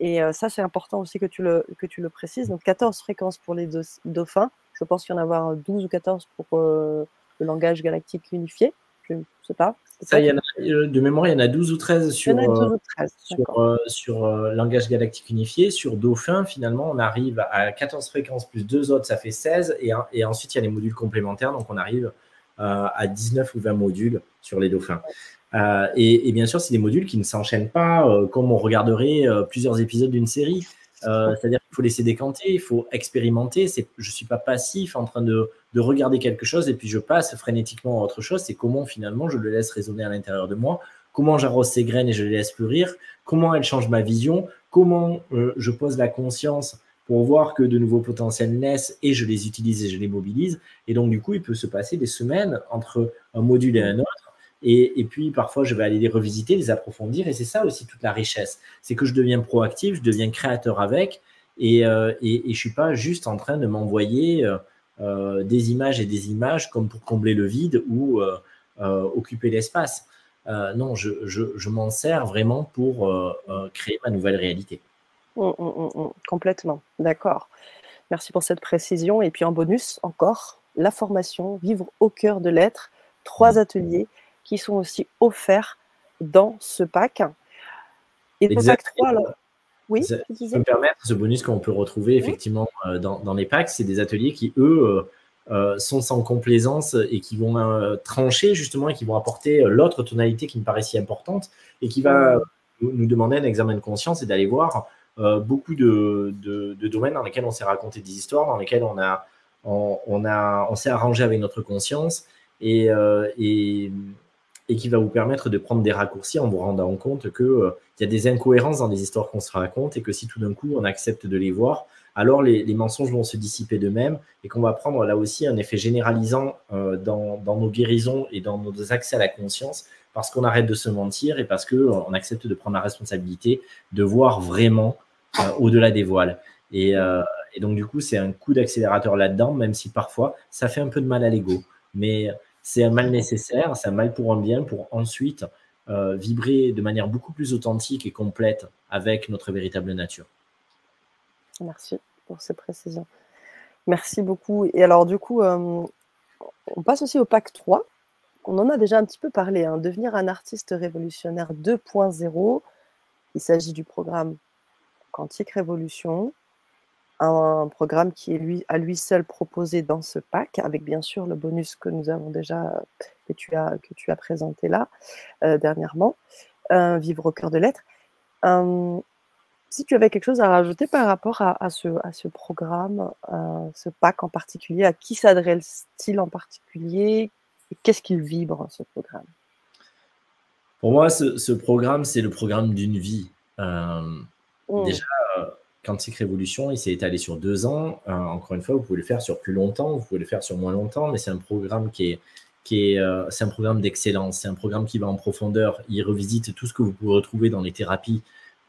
Speaker 1: Et ça, c'est important aussi que tu, le, que tu le précises. Donc, 14 fréquences pour les dauphins. Je pense qu'il y en a avoir 12 ou 14 pour le langage galactique unifié. Je sais pas.
Speaker 2: Ça, y en a, euh, de mémoire, il y en a 12 ou 13 sur, 12 ou 13, sur, euh, sur euh, langage galactique unifié. Sur Dauphin, finalement, on arrive à 14 fréquences plus 2 autres, ça fait 16. Et, et ensuite, il y a les modules complémentaires. Donc, on arrive à 19 ou 20 modules sur les Dauphins. Et, et, bien sûr, c'est des modules qui ne s'enchaînent pas comme on regarderait plusieurs épisodes d'une série. C'est-à-dire qu'il faut laisser décanter, il faut expérimenter. Je ne suis pas passif en train de, de, regarder quelque chose et puis je passe frénétiquement à autre chose. C'est comment finalement je le laisse résonner à l'intérieur de moi, comment j'arrose ces graines et je les laisse fleurir, comment elles changent ma vision, comment euh, je pose la conscience pour voir que de nouveaux potentiels naissent et je les utilise et je les mobilise. Et donc, du coup, il peut se passer des semaines entre un module et un autre et, puis parfois, je vais aller les revisiter, les approfondir. Et c'est ça aussi toute la richesse. C'est que je deviens proactif, je deviens créateur avec. Et, euh, et, je ne suis pas juste en train de m'envoyer euh, euh, des images et des images comme pour combler le vide ou occuper l'espace. non, je, je, m'en sers vraiment pour créer ma nouvelle réalité.
Speaker 1: Mmh, mmh, mmh, complètement, d'accord. Merci pour cette précision. Et puis en bonus, encore, la formation Vivre au cœur de l'être, trois ateliers qui sont aussi offerts dans ce pack. Et le pack 3, alors, oui,
Speaker 2: ça, me permettre, ce bonus qu'on peut retrouver effectivement euh, dans, dans, les packs, c'est des ateliers qui, eux, euh, euh, sont sans complaisance et qui vont trancher justement et qui vont apporter l'autre tonalité qui me paraît si importante et qui va nous, demander un examen de conscience et d'aller voir beaucoup de, de, domaines dans lesquels on s'est raconté des histoires, dans lesquels on a on, a on s'est arrangé avec notre conscience et, et et qui va vous permettre de prendre des raccourcis en vous rendant compte qu'il euh, y a des incohérences dans les histoires qu'on se raconte et que si tout d'un coup on accepte de les voir, alors les, mensonges vont se dissiper d'eux-mêmes et qu'on va prendre là aussi un effet généralisant euh, dans, nos guérisons et dans nos accès à la conscience parce qu'on arrête de se mentir et parce qu'on euh, accepte de prendre la responsabilité de voir vraiment au-delà des voiles. Et, et, donc du coup, c'est un coup d'accélérateur là-dedans, même si parfois ça fait un peu de mal à l'ego. Mais c'est un mal nécessaire, c'est un mal pour un bien, pour ensuite euh, vibrer de manière beaucoup plus authentique et complète avec notre véritable nature.
Speaker 1: Merci pour ces précisions. Merci beaucoup. Et alors, du coup, euh, on passe aussi au pack 3. On en a déjà un petit peu parlé, hein. devenir un artiste révolutionnaire 2.0. Il s'agit du programme Quantique Révolution un programme qui est lui, à lui seul proposé dans ce pack, avec bien sûr le bonus que nous avons déjà, que tu as, que tu as présenté là euh, dernièrement, Vivre au cœur de l'être. si tu avais quelque chose à rajouter par rapport à, ce, à ce programme, ce pack en particulier, à qui s'adresse-t-il en particulier et qu'est-ce qu'il vibre, ce programme?
Speaker 2: Pour moi, ce, programme, c'est le programme d'une vie. Mmh. Déjà, Quantique Révolution, il s'est étalé sur deux ans. Euh, encore une fois, vous pouvez le faire sur plus longtemps, vous pouvez le faire sur moins longtemps, mais c'est un programme qui est, qui est, euh, c'est un programme d'excellence. C'est un programme qui va en profondeur. Il revisite tout ce que vous pouvez retrouver dans les thérapies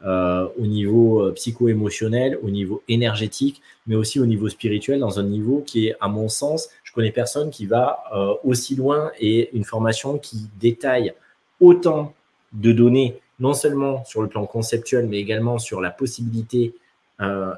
Speaker 2: euh, au niveau psycho-émotionnel, au niveau énergétique, mais aussi au niveau spirituel, dans un niveau qui est, à mon sens, je connais personne qui va aussi loin et une formation qui détaille autant de données, non seulement sur le plan conceptuel, mais également sur la possibilité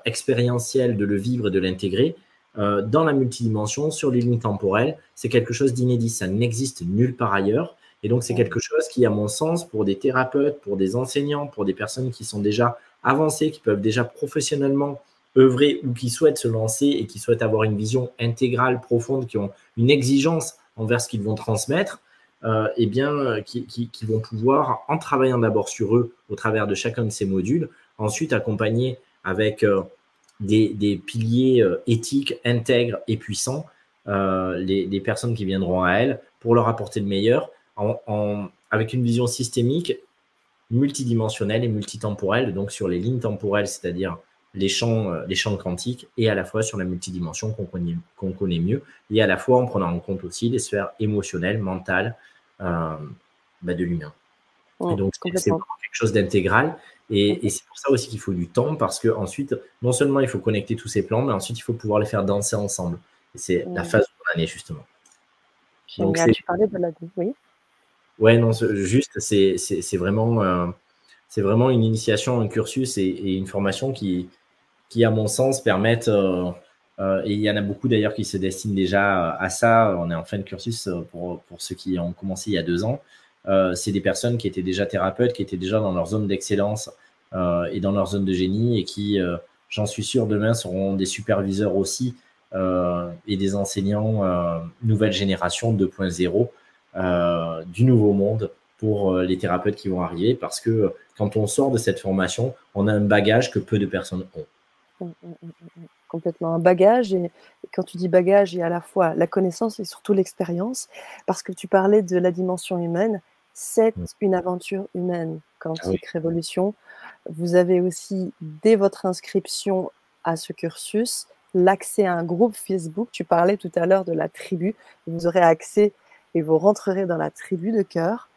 Speaker 2: expérientiel de le vivre et de l'intégrer euh, dans la multidimension, sur les lignes temporelles. C'est quelque chose d'inédit, ça n'existe nulle part ailleurs. Et donc, c'est quelque chose qui, à mon sens, pour des thérapeutes, pour des enseignants, pour des personnes qui sont déjà avancées, qui peuvent déjà professionnellement œuvrer ou qui souhaitent se lancer et qui souhaitent avoir une vision intégrale, profonde, qui ont une exigence envers ce qu'ils vont transmettre, euh, eh bien, qui, qui, vont pouvoir, en travaillant d'abord sur eux au travers de chacun de ces modules, ensuite accompagner avec euh, des, piliers euh, éthiques, intègres et puissants, euh, les, personnes qui viendront à elle pour leur apporter le meilleur, avec une vision systémique, multidimensionnelle et multitemporelle, donc sur les lignes temporelles, c'est-à-dire les champs, les champs quantiques, et à la fois sur la multidimension qu'on connaît, qu'on connaît mieux, et à la fois en prenant en compte aussi les sphères émotionnelles, mentales bah, de l'humain. et donc, c'est quelque chose d'intégral et, c'est pour ça aussi qu'il faut du temps parce que ensuite, non seulement il faut connecter tous ces plans, mais ensuite il faut pouvoir les faire danser ensemble. c'est la phase de l'année justement.
Speaker 1: Donc, tu parlais de la oui.
Speaker 2: Ouais, non, juste, c'est vraiment, euh, c'est vraiment une initiation, un cursus et, une formation qui, qui, à mon sens, permettent, euh, euh, et il y en a beaucoup d'ailleurs qui se destinent déjà à ça. On est en fin de cursus pour, pour ceux qui ont commencé il y a deux ans. Euh, c'est des personnes qui étaient déjà thérapeutes, qui étaient déjà dans leur zone d'excellence et dans leur zone de génie et qui, euh, j'en suis sûr, demain seront des superviseurs aussi et des enseignants nouvelle génération 2.0 du nouveau monde pour les thérapeutes qui vont arriver. Parce que quand on sort de cette formation, on a un bagage que peu de personnes ont. Hum, hum,
Speaker 1: hum, complètement. Un bagage. Et, quand tu dis bagage, il y a à la fois la connaissance et surtout l'expérience, parce que tu parlais de la dimension humaine c'est une aventure humaine, Quantique ah Révolution. Vous avez aussi, dès votre inscription à ce cursus, l'accès à un groupe Facebook. Tu parlais tout à l'heure de la tribu. Vous aurez accès et vous rentrerez dans la tribu de cœur.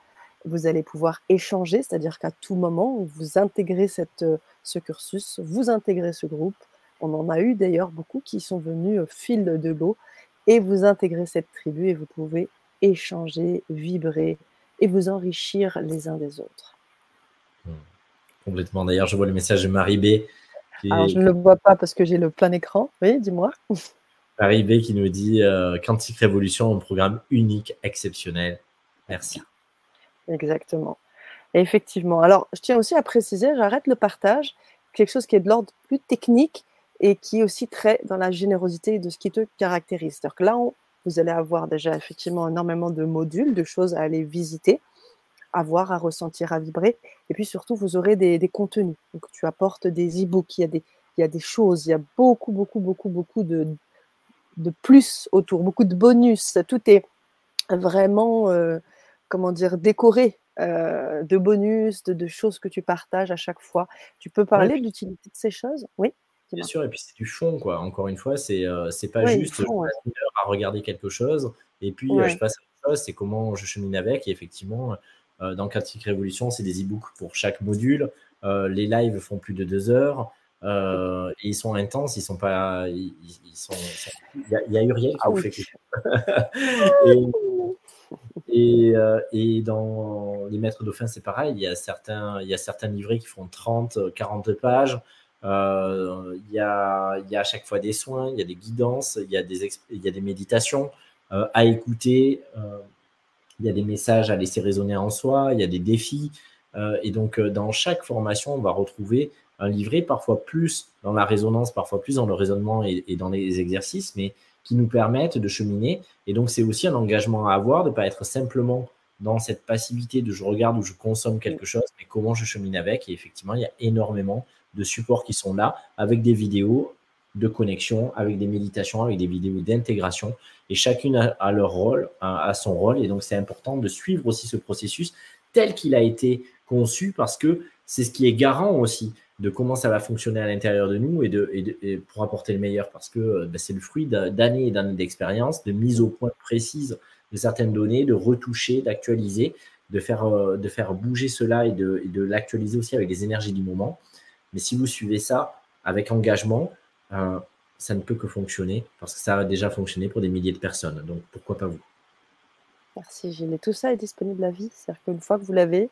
Speaker 1: Vous allez pouvoir échanger, c'est-à-dire qu'à tout moment, vous intégrez cette, ce cursus, vous intégrez ce groupe. On en a eu d'ailleurs beaucoup qui sont venus au fil de l'eau et vous intégrez cette tribu et vous pouvez échanger, vibrer, et vous enrichir les uns des autres.
Speaker 2: Complètement. D'ailleurs, je vois le message de Marie B.
Speaker 1: Alors, je ne le vois pas parce que j'ai le plein écran. Oui, dis-moi.
Speaker 2: Marie B qui nous dit euh, Quantique Révolution, un programme unique, exceptionnel. Merci.
Speaker 1: Exactement. Effectivement. Alors, je tiens aussi à préciser, j'arrête le partage, quelque chose qui est de l'ordre plus technique et qui est aussi très dans la générosité de ce qui te caractérise. C'est-à-dire que là, vous allez avoir déjà effectivement énormément de modules, de choses à aller visiter, à voir, à ressentir, à vibrer. Et puis surtout, vous aurez des, contenus. Donc, tu apportes des e-books, il y, a des, il y a des choses, il y a beaucoup, beaucoup, beaucoup, beaucoup de, de plus autour, beaucoup de bonus. Tout est vraiment, euh, comment dire, décoré euh, de bonus, de, choses que tu partages à chaque fois. Tu peux parler de l'utilité de ces choses? Oui.
Speaker 2: Bien sûr, et puis c'est du fond, quoi. Encore une fois, c'est euh, pas juste je à regarder quelque chose et puis je passe à autre chose, c'est comment je chemine avec. Et effectivement, dans Critique Révolution, c'est des e-books pour chaque module. les lives font plus de deux heures. et ils sont intenses, ils sont pas. Ils, sont, Il, y a, Uriel qui ah fait et, et, euh, et, dans les maîtres dauphins, c'est pareil. Il y, a certains, il y a certains livrets qui font 30, 40 pages. Euh, il, y a, il y a à chaque fois des soins, il y a des guidances, il y a des, il y a des méditations euh, à écouter. Il y a des messages à laisser résonner en soi, il y a des défis. et donc, dans chaque formation, on va retrouver un livret, parfois plus dans la résonance, parfois plus dans le raisonnement et, et dans les exercices, mais qui nous permettent de cheminer. Et donc, c'est aussi un engagement à avoir, de ne pas être simplement dans cette passivité de je regarde ou je consomme quelque chose, mais comment je chemine avec. Et effectivement, il y a énormément de supports qui sont là, avec des vidéos de connexion, avec des méditations, avec des vidéos d'intégration. Et chacune a, leur rôle, a, son rôle. Et donc, c'est important de suivre aussi ce processus tel qu'il a été conçu parce que c'est ce qui est garant aussi de comment ça va fonctionner à l'intérieur de nous et, de, et, pour apporter le meilleur parce que euh, bah, c'est le fruit d'années et d'années d'expérience, de mise au point précise de certaines données, de retoucher, d'actualiser, de faire, euh, de faire bouger cela et de, de l'actualiser aussi avec les énergies du moment. Mais si vous suivez ça avec engagement, euh, ça ne peut que fonctionner parce que ça a déjà fonctionné pour des milliers de personnes. Donc pourquoi pas vous?
Speaker 1: Merci Gilles. Et tout ça est disponible à vie. C'est-à-dire qu'une fois que vous l'avez,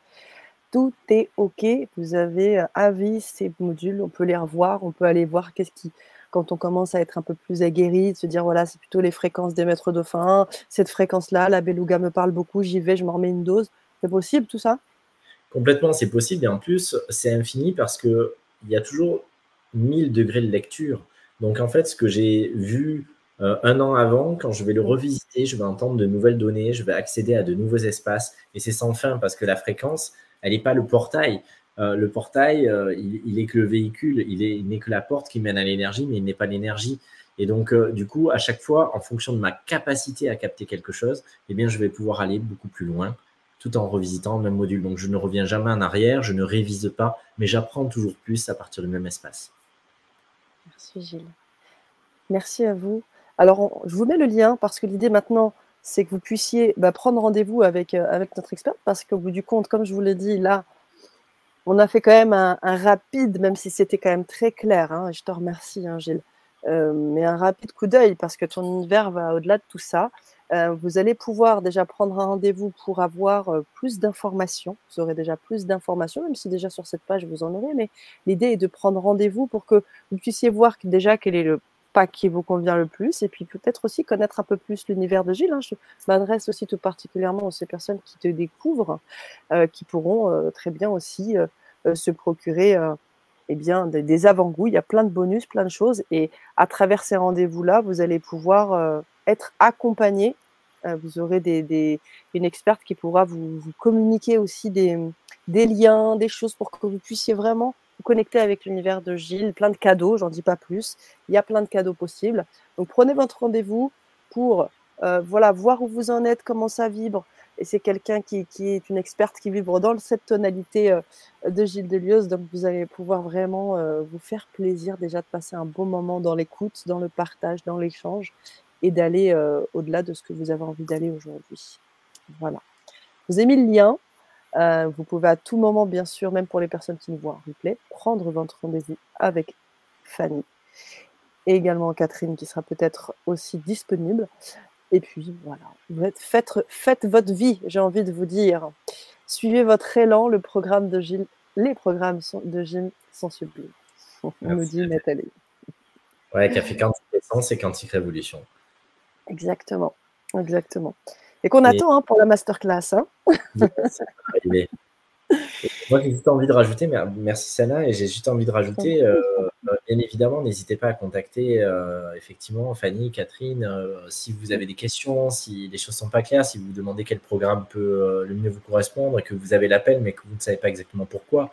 Speaker 1: tout est OK. Vous avez avis ces modules, on peut les revoir, on peut aller voir qu'est-ce qui, quand on commence à être un peu plus aguerri, de se dire voilà, c'est plutôt les fréquences des maîtres dauphins, cette fréquence-là, la beluga me parle beaucoup, j'y vais, je m'en remets une dose. C'est possible tout ça?
Speaker 2: Complètement, c'est possible. Et en plus, c'est infini parce qu'il y a toujours 1000 degrés de lecture. Donc en fait, ce que j'ai vu un an avant, quand je vais le revisiter, je vais entendre de nouvelles données, je vais accéder à de nouveaux espaces. Et c'est sans fin parce que la fréquence, elle n'est pas le portail. Euh, le portail, euh, il, est que le véhicule, il n'est que la porte qui mène à l'énergie, mais il n'est pas l'énergie. Et donc, euh, du coup, à chaque fois, en fonction de ma capacité à capter quelque chose, eh bien, je vais pouvoir aller beaucoup plus loin tout en revisitant le même module. Donc, je ne reviens jamais en arrière, je ne révise pas, mais j'apprends toujours plus à partir du même espace.
Speaker 1: Merci Gilles. Merci à vous. Alors, je vous mets le lien parce que l'idée maintenant, c'est que vous puissiez bah, prendre rendez-vous avec, euh, notre expert, parce qu'au bout du compte, comme je vous l'ai dit, là, on a fait quand même un, rapide, même si c'était quand même très clair, hein, je te remercie, hein, Gilles, euh, mais un rapide coup d'œil, parce que ton univers va au-delà de tout ça. Euh, vous allez pouvoir déjà prendre un rendez-vous pour avoir plus d'informations. Vous aurez déjà plus d'informations, même si déjà sur cette page vous en aurez, mais l'idée est de prendre rendez-vous pour que vous puissiez voir déjà quel est le pas qui vous convient le plus, et puis peut-être aussi connaître un peu plus l'univers de Gilles. Hein. Je m'adresse aussi tout particulièrement à ces personnes qui te découvrent, euh, qui pourront euh, très bien aussi euh, se procurer eh bien, des, avant-goûts. Il y a plein de bonus, plein de choses, et à travers ces rendez-vous-là, vous allez pouvoir être accompagné. vous aurez des, une experte qui pourra vous, communiquer aussi des, des liens, des choses pour que vous puissiez vraiment connecter avec l'univers de Gilles, plein de cadeaux, j'en dis pas plus. Il y a plein de cadeaux possibles. Donc prenez votre rendez-vous pour euh, voilà, voir où vous en êtes, comment ça vibre. Et c'est quelqu'un qui, est une experte qui vibre dans cette tonalité euh, de Gilles Delieuse. Donc vous allez pouvoir vraiment euh, vous faire plaisir déjà de passer un bon moment dans l'écoute, dans le partage, dans l'échange et d'aller au-delà de ce que vous avez envie d'aller aujourd'hui. Voilà. Je vous ai mis le lien euh, vous pouvez à tout moment, bien sûr, même pour les personnes qui nous voient en replay, prendre votre rendez-vous avec Fanny et également Catherine qui sera peut-être aussi disponible. Et puis voilà, faites, faites votre vie, j'ai envie de vous dire. Suivez votre élan, le programme de Gilles, les programmes de Gilles sont sublimes. On nous dit Nathalie.
Speaker 2: Ouais, qui a fait Quantique Essence et Quantique Révolution.
Speaker 1: Exactement, exactement. Et qu'on attend hein, pour la masterclass. Hein
Speaker 2: Moi, j'ai juste envie de rajouter, merci Sana, et j'ai juste envie de rajouter, euh, euh, bien évidemment, n'hésitez pas à contacter euh, effectivement Fanny, Catherine, si vous avez des questions, si les choses ne sont pas claires, si vous vous demandez quel programme peut le mieux vous correspondre, et que vous avez l'appel, mais que vous ne savez pas exactement pourquoi.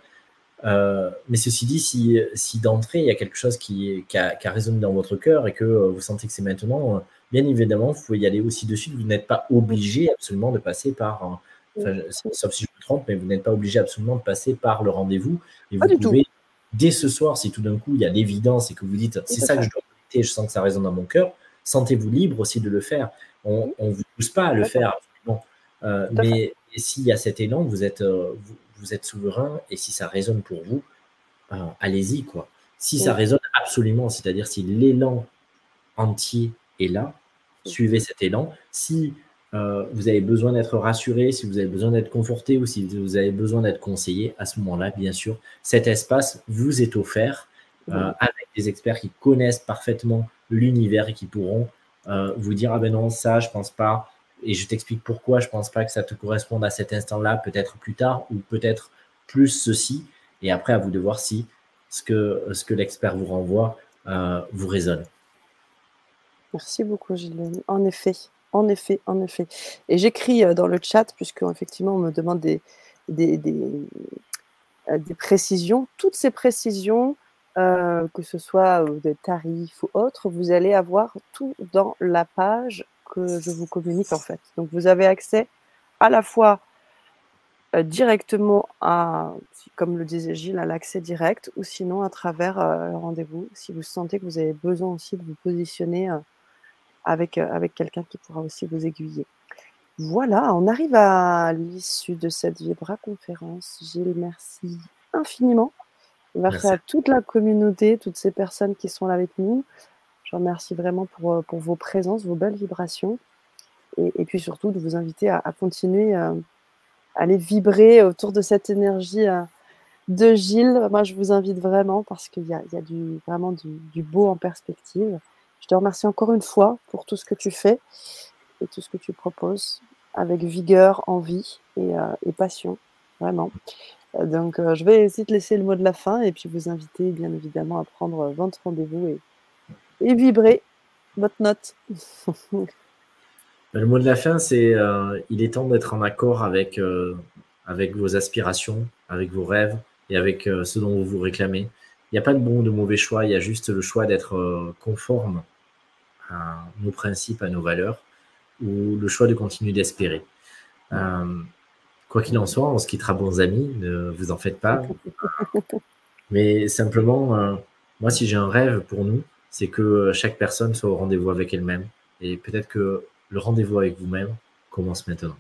Speaker 2: mais ceci dit, si, si d'entrée, il y a quelque chose qui, qui, a, résonné dans votre cœur et que vous sentez que c'est maintenant, bien évidemment, vous pouvez y aller aussi dessus. Vous n'êtes pas obligé absolument de passer par sauf si je me trompe, mais vous n'êtes pas obligé absolument de passer par le rendez-vous. Et vous pouvez, dès ce soir, si tout d'un coup il y a l'évidence et que vous dites c'est ça que je dois et je sens que ça résonne dans mon cœur, sentez-vous libre aussi de le faire. On ne vous pousse pas à le faire, euh, mais s'il y a cet élan, vous êtes, euh, vous, êtes souverain et si ça résonne pour vous, euh, allez-y. quoi. Si ça résonne absolument, c'est-à-dire si l'élan entier est là, suivez cet élan. Si euh, vous avez besoin d'être rassuré, si vous avez besoin d'être conforté ou si vous avez besoin d'être conseillé, à ce moment-là, bien sûr, cet espace vous est offert euh, avec des experts qui connaissent parfaitement l'univers et qui pourront euh, vous dire ah ben non ça je pense pas. Et je t'explique pourquoi. Je pense pas que ça te corresponde à cet instant-là, peut-être plus tard ou peut-être plus ceci. Et après à vous de voir si ce que ce que l'expert vous renvoie vous résonne.
Speaker 1: Merci beaucoup Gilles. En effet, en effet, en effet. Et j'écris dans le chat, puisque effectivement on me demande des, des, précisions. Toutes ces précisions, que ce soit des tarifs ou autres, vous allez avoir tout dans la page que je vous communique en fait. Donc vous avez accès à la fois directement à, comme le disait Gilles, à l'accès direct, ou sinon à travers le rendez-vous, si vous sentez que vous avez besoin aussi de vous positionner avec, euh, avec quelqu'un qui pourra aussi vous aiguiller. Voilà, on arrive à l'issue de cette Vibra conférence. Gilles, merci infiniment. Merci, à toute la communauté, toutes ces personnes qui sont là avec nous. Je remercie vraiment pour, euh, pour vos présences, vos belles vibrations. Et, puis surtout de vous inviter à, continuer euh, à aller vibrer autour de cette énergie de Gilles. Moi, je vous invite vraiment parce qu'il y a, y a du, vraiment du beau en perspective. Je te remercie encore une fois pour tout ce que tu fais et tout ce que tu proposes avec vigueur, envie et, euh, passion, vraiment. Euh, donc, euh, je vais essayer de laisser le mot de la fin et puis vous inviter, bien évidemment, à prendre votre rendez-vous et, vibrer votre note.
Speaker 2: le mot de la fin, c'est il est temps d'être en accord avec, avec vos aspirations, avec vos rêves et avec ce dont vous vous réclamez. Il n'y a pas de bon ou de mauvais choix, il y a juste le choix d'être euh, conforme à nos principes, à nos valeurs, ou le choix de continuer d'espérer. Euh, quoi qu'il en soit, on se quittera bons amis, ne vous en faites pas. Mais simplement, euh, moi, si j'ai un rêve pour nous, c'est que chaque personne soit au rendez-vous avec elle-même. Et peut-être que le rendez-vous avec vous-même commence maintenant.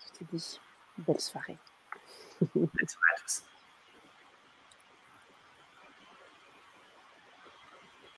Speaker 1: Je te dis, belle soirée.
Speaker 2: belle soirée à tous.